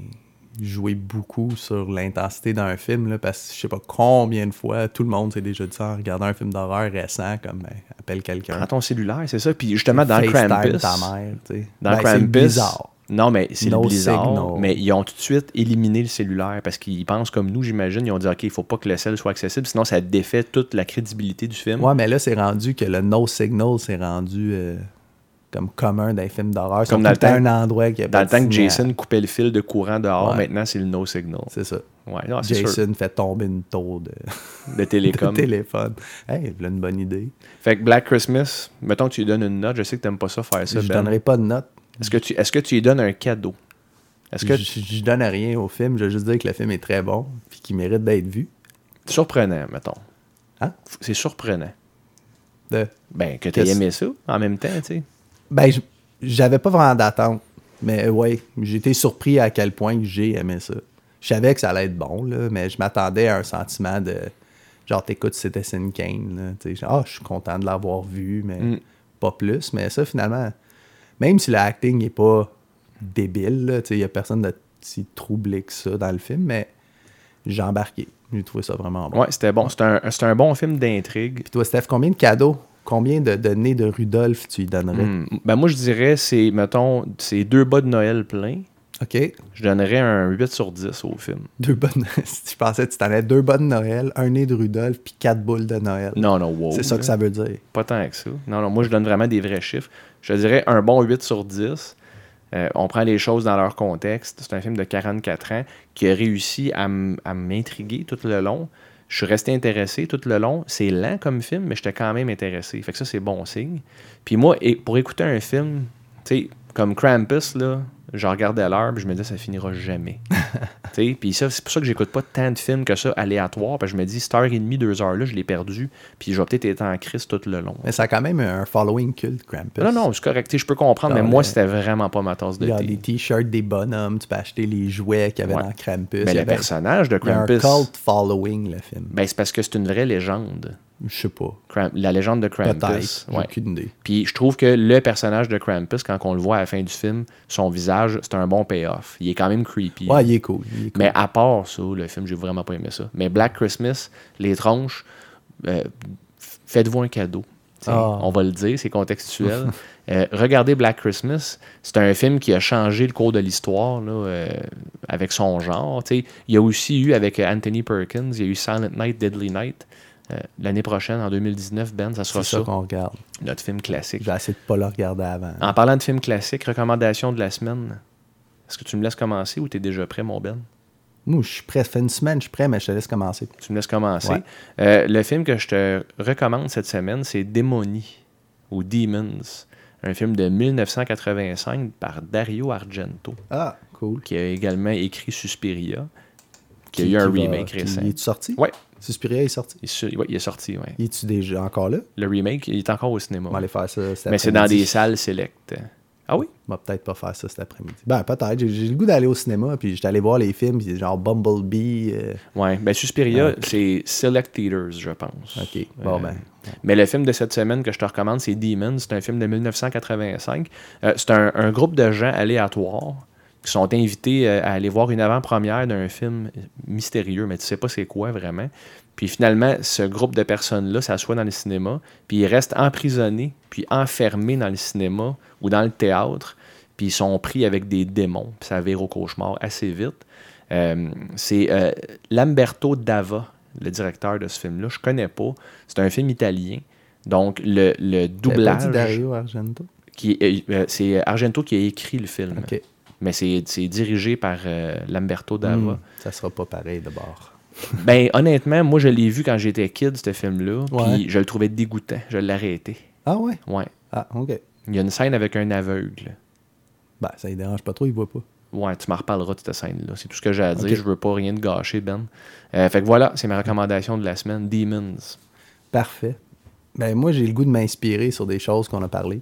jouer beaucoup sur l'intensité d'un film, là, parce que je sais pas combien de fois tout le monde s'est déjà dit ça en regardant un film d'horreur récent, comme ben, appelle quelqu'un. Prends ton cellulaire, c'est ça. Puis justement, dans Krampus, ta mère, tu sais. dans Ben, Krampus, bizarre. non, mais c'est No signal. Mais ils ont tout de suite éliminé le cellulaire parce qu'ils pensent comme nous, j'imagine. Ils ont dit, OK, il faut pas que le sel soit accessible, sinon ça défait toute la crédibilité du film. Ouais, mais là, c'est rendu que le no signal, c'est rendu euh, comme commun dans les films d'horreur. Comme dans le temps- un endroit qui a Dans le temps que. Jason coupait le fil de courant dehors, Ouais. maintenant c'est le no signal. C'est ça. Ouais, non, c'est sûr. Jason fait tomber une tour de, De télécom. *laughs* de téléphone. Hey, voilà une bonne idée. Fait que Black Christmas, mettons que tu lui donnes une note, je sais que t'aimes pas ça faire ça. je Ben. donnerai pas de note. Est-ce que, tu, est-ce que tu lui donnes un cadeau? Est-ce que Je, je donne rien au film. Je veux juste dire que le film est très bon puis qu'il mérite d'être vu. surprenant, mettons. Hein? C'est surprenant. De... Ben, que tu aies Qu'est-ce- aimé ça en même temps, tu sais. Ben, j'avais pas vraiment d'attente. Mais ouais, j'ai été surpris à quel point j'ai aimé ça. Je savais que ça allait être bon, là, mais je m'attendais à un sentiment de. Genre, t'écoutes Citizen Kane, ah, je suis content de l'avoir vu, mais Mm. pas plus. Mais ça, finalement, même si le acting n'est pas débile, il n'y a personne de si troublé que ça dans le film, mais j'ai embarqué. J'ai trouvé ça vraiment bon. Ouais, c'était bon. C'est un, c'est un bon film d'intrigue. Puis toi, Steph, combien de cadeaux, combien de, de nez de Rudolph tu lui donnerais? Hmm. Ben moi, je dirais, c'est, mettons, c'est deux bas de Noël pleins. OK. Je donnerais un 8 sur 10 au film. Deux bonnes. *laughs* je pensais que tu t'en avais deux bonnes de Noël, un nez de Rudolph, puis quatre boules de Noël. Non, non, wow. C'est ça que ça veut dire. Pas tant que ça. Non, non, moi, je donne vraiment des vrais chiffres. Je dirais un bon 8 sur 10. Euh, on prend les choses dans leur contexte. C'est un film de 44 ans qui a réussi à m'intriguer tout le long. Je suis resté intéressé tout le long. C'est lent comme film, mais j'étais quand même intéressé. Fait que ça, c'est bon signe. Puis moi, pour écouter un film, tu sais, comme Krampus, là, je regardais l'heure, puis je me disais, ça finira jamais. *laughs* Puis ça, c'est pour ça que j'écoute pas tant de films que ça parce que je me dis, cette heure et demie, deux heures là, je l'ai perdu, puis je vais peut-être être en crise tout le long. Mais ça a quand même un following culte, Krampus. Non, non, c'est correct. Je peux comprendre, mais moi, c'était vraiment pas ma tasse de Il y a thé. des t-shirts, des bonhommes, tu peux acheter les jouets qu'il y avait Ouais. dans Krampus. Mais le avait- personnage de Il y a un Krampus, cult following, le film. ben, c'est parce que c'est une vraie légende. Je sais pas. Kramp- la légende de Krampus. Ouais. aucune idée. Puis je trouve que le personnage de Krampus, quand on le voit à la fin du film, son visage, c'est un bon payoff. Il est quand même creepy. Ouais, il est cool. il est cool. Mais à part ça, le film, j'ai vraiment pas aimé ça. Mais Black Christmas, les tronches, euh, faites-vous un cadeau. Ah. On va le dire, c'est contextuel. *laughs* Euh, regardez Black Christmas, c'est un film qui a changé le cours de l'histoire euh, avec son genre. T'sais, il y a aussi eu avec Anthony Perkins, il y a eu Silent Night, Deadly Night. Euh, L'année prochaine, en 2019, Ben, ça sera c'est ça, ça qu'on regarde. notre film classique. J'ai essayé de pas le regarder avant. En parlant de film classique, recommandation de la semaine. Est-ce que tu me laisses commencer ou tu es déjà prêt, mon Ben? Moi, je suis prêt. Ça fait une semaine, je suis prêt, mais je te laisse commencer. Tu me laisses commencer. Ouais. Euh, le film que je te recommande cette semaine, c'est Démonie ou Demons, un film de 1985 par Dario Argento, Ah, cool. qui a également écrit Suspiria, qui, a eu un remake qui- récent. Il est sorti? Ouais, Suspiria est sorti. il, est ouais, il est sorti. Ouais. Il est-tu déjà encore là? Le remake, il est encore au cinéma. On va aller faire ça cet Mais c'est dans des salles select. Ah oui? On va peut-être pas faire ça cet après-midi. Ben, peut-être. J'ai j'ai le goût d'aller au cinéma, puis j'étais allé voir les films, puis genre Bumblebee. euh, Ouais, ben Suspiria, Ah, c'est Select Theaters, je pense. OK. Bon, Euh, ben. Mais le film de cette semaine que je te recommande, c'est Demons. C'est un film de 1985. Euh, c'est un, un groupe de gens aléatoires qui sont invités euh, à aller voir une avant-première d'un film mystérieux, mais tu sais pas c'est quoi vraiment. Puis finalement, ce groupe de personnes-là s'assoit dans le cinéma, puis ils restent emprisonnés, puis enfermés dans le cinéma ou dans le théâtre, puis ils sont pris avec des démons, puis ça vire au cauchemar assez vite. Euh, c'est euh, Lamberto Dava, le directeur de ce film-là. Je connais pas. C'est un film italien. Donc, le, le pas doublage. dit Dario Argento? qui euh, c'est Argento qui a écrit le film. Mais c'est dirigé par euh, Lamberto Dava. Hmm, ça sera pas pareil de bord. *laughs* Ben, honnêtement, moi, je l'ai vu quand j'étais kid, ce film-là. Puis je le trouvais dégoûtant. Je l'ai arrêté. Ah ouais? Ouais. Ah, OK. Il y a une scène avec un aveugle. Ben, ça ne dérange pas trop, il voit pas. Ouais, tu m'en reparleras de cette scène-là. C'est tout ce que j'ai à dire. Ok. Je veux pas rien de gâcher, Ben. Euh, fait que voilà, c'est ma recommandation de la semaine. Demons. Parfait. Ben, moi, j'ai le goût de m'inspirer sur des choses qu'on a parlé.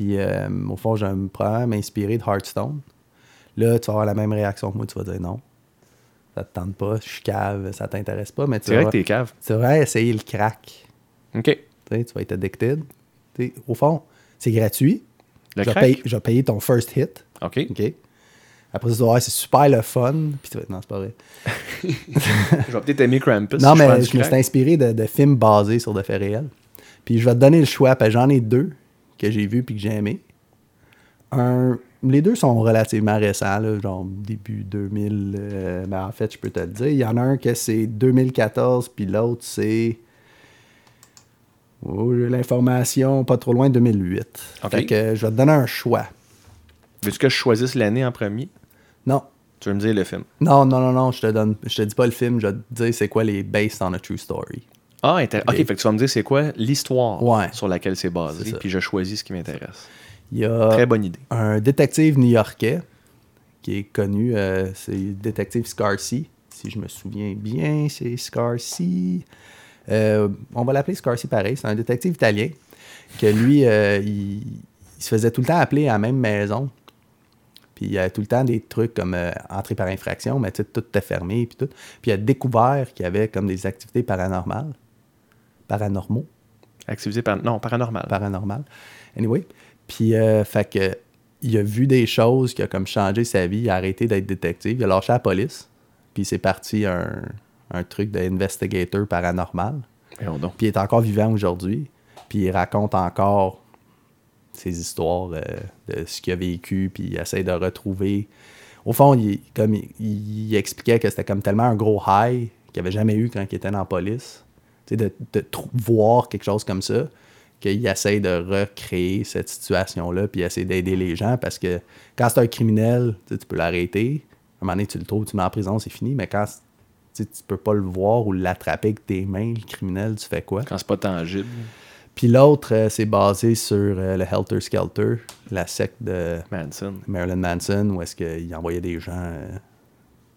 Puis, euh, au fond, j'ai un programme m'inspirer de Hearthstone. Là, tu vas avoir la même réaction que moi. Tu vas dire non. Ça te tente pas, je suis cave, ça t'intéresse pas, mais tu C'est vrai vas, que cave. tu vas essayer le crack. OK. Tu vas être addicted. Au fond, c'est gratuit. Le je, vais crack? payer, je vais payer ton first hit. OK. OK? Après, tu vas voir, c'est super le fun. Puis tu vas non, c'est pas vrai. *laughs* Je vais peut-être aimer Krampus. Non, si je mais je me suis inspiré de, de films basés sur des faits réels. Puis je vais te donner le choix, j'en ai deux que j'ai vus puis que j'ai aimé. Un, les deux sont relativement récents, là, genre début 2000. euh, mais en fait, je peux te le dire. Il y en a un que c'est 2014, puis l'autre c'est. Oh, j'ai l'information pas trop loin, 2008. Ok. Fait que je vais te donner un choix. Veux-tu que je choisisse l'année en premier? Non. Tu veux me dire le film? Non, non, non, non, je te donne. Je te dis pas le film, je vais te dire c'est quoi les based on a true story. Ah, intér- OK, fait que tu vas me dire c'est quoi l'histoire Ouais. sur laquelle c'est basé, puis je choisis ce qui m'intéresse. Il y a Très bonne idée. un détective new-yorkais qui est connu, euh, c'est le détective Scarcy. Si je me souviens bien, c'est Scarcy. Euh, on va l'appeler Scarcy pareil. C'est un détective italien que lui, euh, il, il se faisait tout le temps appeler à la même maison Puis il y a tout le temps des trucs comme entrée par infraction, mais tout était fermé, puis tout. Puis il a découvert qu'il y avait comme des activités paranormales. Paranormaux. Activité par... Non, paranormal. Paranormal. Anyway. Puis, euh, fait que, il a vu des choses qui a comme changé sa vie. Il a arrêté d'être détective. Il a lâché la police. Puis c'est parti un, un truc d'investigator paranormal. Donc. Puis il est encore vivant aujourd'hui. Puis il raconte encore ses histoires euh, de ce qu'il a vécu. Puis il essaie de retrouver. Au fond, il, comme il, il expliquait que c'était comme tellement un gros high qu'il n'avait jamais eu quand il était dans la police. De, de voir quelque chose comme ça, qu'il essaie de recréer cette situation-là, puis essayer d'aider les gens parce que quand c'est un criminel, tu peux l'arrêter. À un moment donné, tu le trouves, tu mets en prison, c'est fini. Mais quand tu peux pas le voir ou l'attraper avec tes mains, le criminel, tu fais quoi? Quand c'est pas tangible. Puis l'autre, euh, c'est basé sur euh, le Helter Skelter, la secte de Manson. Marilyn Manson, où est-ce qu'il envoyait des gens euh,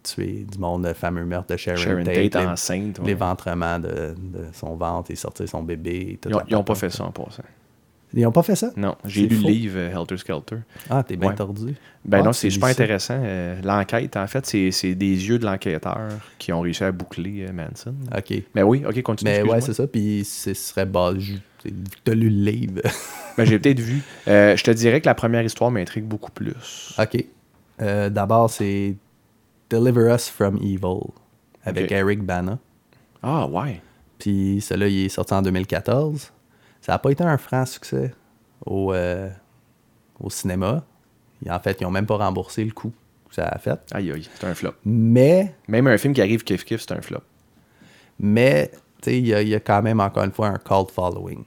tuer du monde, le fameux meurtre de Sharon, Sharon Tate, Tate enceinte. ouais. l'éventrement de, de son ventre et sortir son bébé. et Ils ont, la ils ont pas fait ça en passant. Ils ont pas fait ça? Non, j'ai lu faux. le livre euh, Helter Skelter. Ah, t'es bien Ouais. tordu. Ben Ah, non, c'est super intéressant. Euh, L'enquête, en fait, c'est des yeux de l'enquêteur qui ont réussi à boucler euh, Manson. OK. Mais oui, ok, continue. Mais ouais, excuse-moi. c'est ça. Puis ce serait basé. T'as lu le livre. *laughs* Ben, j'ai peut-être vu. Je te dirais que la première histoire m'intrigue beaucoup plus. OK. D'abord, c'est Deliver Us from Evil avec. Eric Bana. Ah, ouais. Puis celui-là, il est sorti en 2014. Ça n'a pas été un franc succès au, euh, au cinéma. Et en fait, ils n'ont même pas remboursé le coût que ça a fait. Aïe, aïe, c'est un flop. Mais, Même un film qui arrive kiff-kiff, c'est un flop. mais tu sais, il y, a- il y a quand même, encore une fois, un cult following.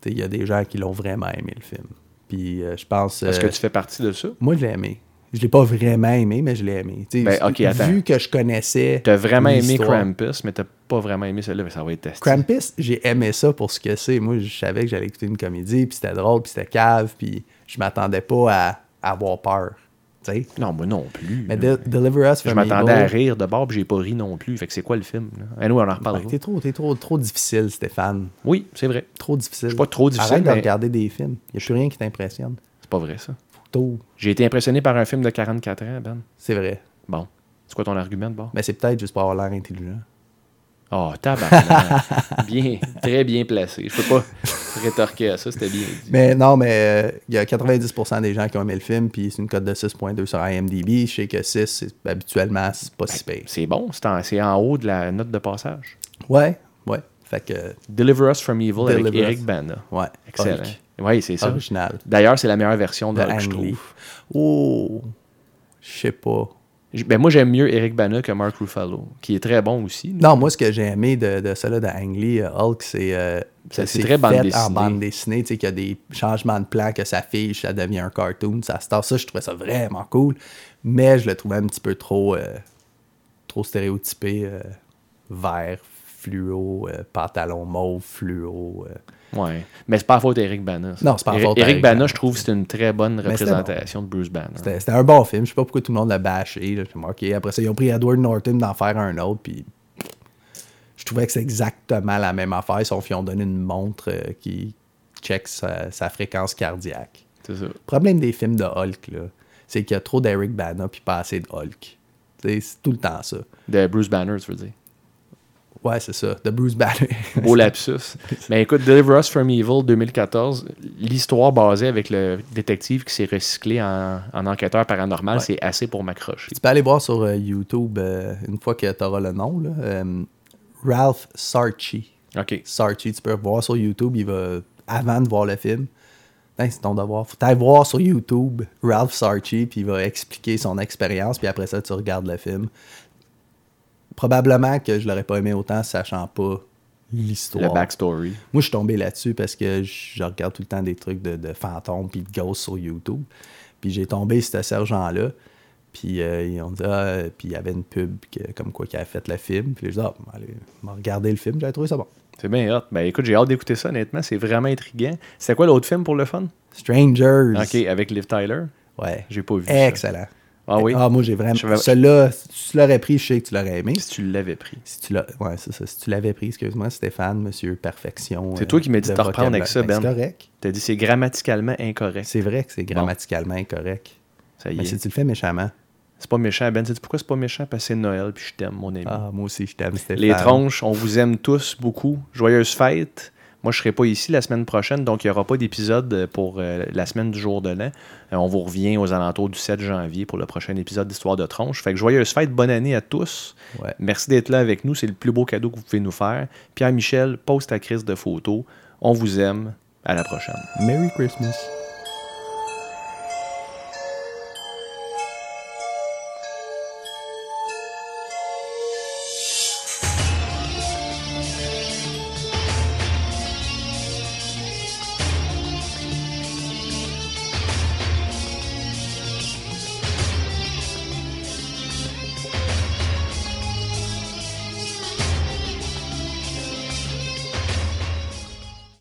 Tu sais, Il y a des gens qui l'ont vraiment aimé, le film. Puis euh, je pense... Est-ce euh, que tu fais partie de ça? Moi, je l'ai aimé. Je l'ai pas vraiment aimé, mais je l'ai aimé. Ben, ok, attends. Vu que je connaissais... T'as vraiment aimé Krampus, mais t'as pas vraiment aimé celle-là, mais ça va être testé. Krampus, j'ai aimé ça pour ce que c'est. Moi, je savais que j'allais écouter une comédie, puis c'était drôle, puis c'était cave, puis je m'attendais pas à, à avoir peur. Non, moi non plus. Mais. De- Deliver Us je m'attendais à rire de bord, puis j'ai pas ri non plus. Fait que c'est quoi le film? Là? Nous, on en reparlera. T'es trop, trop, trop difficile, Stéphane. Oui, c'est vrai. Trop difficile. Je suis pas trop difficile, Arrête de regarder des films. Il n'y a plus rien qui t'impressionne. C'est pas vrai, ça. J'ai été impressionné par un film de 44 ans, Ben. C'est vrai. Bon. C'est quoi ton argument de bord? Mais c'est peut-être juste pour avoir l'air intelligent. Oh, tabarnak. *laughs* bien, très bien placé. Je peux pas rétorquer à ça, c'était bien dit. Mais non, mais euh, il y a 90% des gens qui ont aimé le film, puis c'est une cote de 6.2 sur IMDb. Je sais que 6, c'est- habituellement, c'est pas si pire. C'est bon, c'est en, haut de la note de passage. Ouais, ouais. Fait que, Deliver Us from Evil avec Deliver Us. Eric Bana. ouais. Excellent. Hulk. Oui, c'est ça. Original. D'ailleurs, c'est la meilleure version de De Hulk, je Lee. trouve. Oh, je sais pas. Ben, moi, j'aime mieux Eric Bana que Mark Ruffalo, qui est très bon aussi. Non, moi, ce que j'ai aimé de, de cela de Ang Lee, euh, Hulk, c'est euh, c'est très bande dessinée. en bande dessinée, tu sais, qu'il y a des changements de plan, que ça fiche, ça devient un cartoon, ça sort. Ça, je trouvais ça vraiment cool. Mais je le trouvais un petit peu trop, euh, trop stéréotypé, euh, vert, fluo, pantalon mauve, fluo. Ouais. Mais c'est pas la faute d'Eric Bana. Non, c'est pas la Eric- faute Eric d'Eric Bana, je trouve que c'est une très bonne représentation de Bruce Banner. C'était un bon film. Je sais pas pourquoi tout le monde l'a bâché. là. Après ça, ils ont pris Edward Norton d'en faire un autre, puis je trouvais que c'est exactement la même affaire, sauf qu'ils ont donné une montre euh, qui check sa, sa fréquence cardiaque. C'est ça. Le problème des films de Hulk, là, c'est qu'il y a trop d'Eric Bana puis pas assez de Hulk. C'est tout le temps ça. De Bruce Banner, tu veux dire? Ouais, c'est ça. De Bruce Banner. *laughs* Beau lapsus. Mais écoute, Deliver Us from Evil 2014, l'histoire basée avec le détective qui s'est recyclé en, en enquêteur paranormal, Ouais. c'est assez pour m'accrocher. tu peux aller voir sur euh, YouTube, euh, une fois que tu auras le nom, là, euh, Ralph Sarchi. OK. Sarchi, tu peux voir sur YouTube, il va, avant de voir le film, ben, c'est ton devoir. Faut aller voir sur YouTube Ralph Sarchi, puis il va expliquer son expérience, puis après ça, tu regardes le film. Probablement que je l'aurais pas aimé autant, sachant pas l'histoire. Le backstory. Moi, je suis tombé là-dessus parce que je regarde tout le temps des trucs de, de fantômes puis de ghosts sur YouTube. Puis j'ai tombé sur ce sergent-là. Puis euh, ils ont dit, ah, puis il y avait une pub que- comme quoi qui avait fait le film. Puis j'ai dit, ah, allez, regarder le film. J'avais trouvé ça bon. C'est bien hot. Ben écoute, j'ai hâte d'écouter ça, honnêtement. C'est vraiment intriguant. C'est quoi l'autre film pour le fun? Strangers. OK, avec Liv Tyler. Ouais. J'ai pas vu ça. Ah oui? Ah, moi, j'ai vraiment. Celui-là, si tu l'aurais pris, je sais que tu l'aurais aimé. Si tu l'avais pris. Si tu l'as. Ouais, c'est ça. Si tu l'avais pris, excuse-moi, Stéphane, monsieur Perfection. C'est toi qui m'as dit de te reprendre avec ça, Ben. C'est correct. T'as dit c'est grammaticalement incorrect. C'est vrai que c'est grammaticalement incorrect. Ça y Mais est. si tu le fais méchamment. C'est pas méchant, Ben. Sais-tu pourquoi c'est pas méchant? Parce que c'est Noël, puis je t'aime, mon ami. Ah, moi aussi, je t'aime, Stéphane. Les tronches, on vous aime tous beaucoup. Joyeuses fêtes. Moi, je serai pas ici la semaine prochaine, donc il n'y aura pas d'épisode pour euh, la semaine du jour de l'an. Euh, on vous revient aux alentours du 7 janvier pour le prochain épisode d'Histoire de tronche. Fait que joyeuses fêtes, bonne année à tous. Ouais. Merci d'être là avec nous. C'est le plus beau cadeau que vous pouvez nous faire. Pierre-Michel, poste ta crise de photos. On vous aime. À la prochaine. Merry Christmas.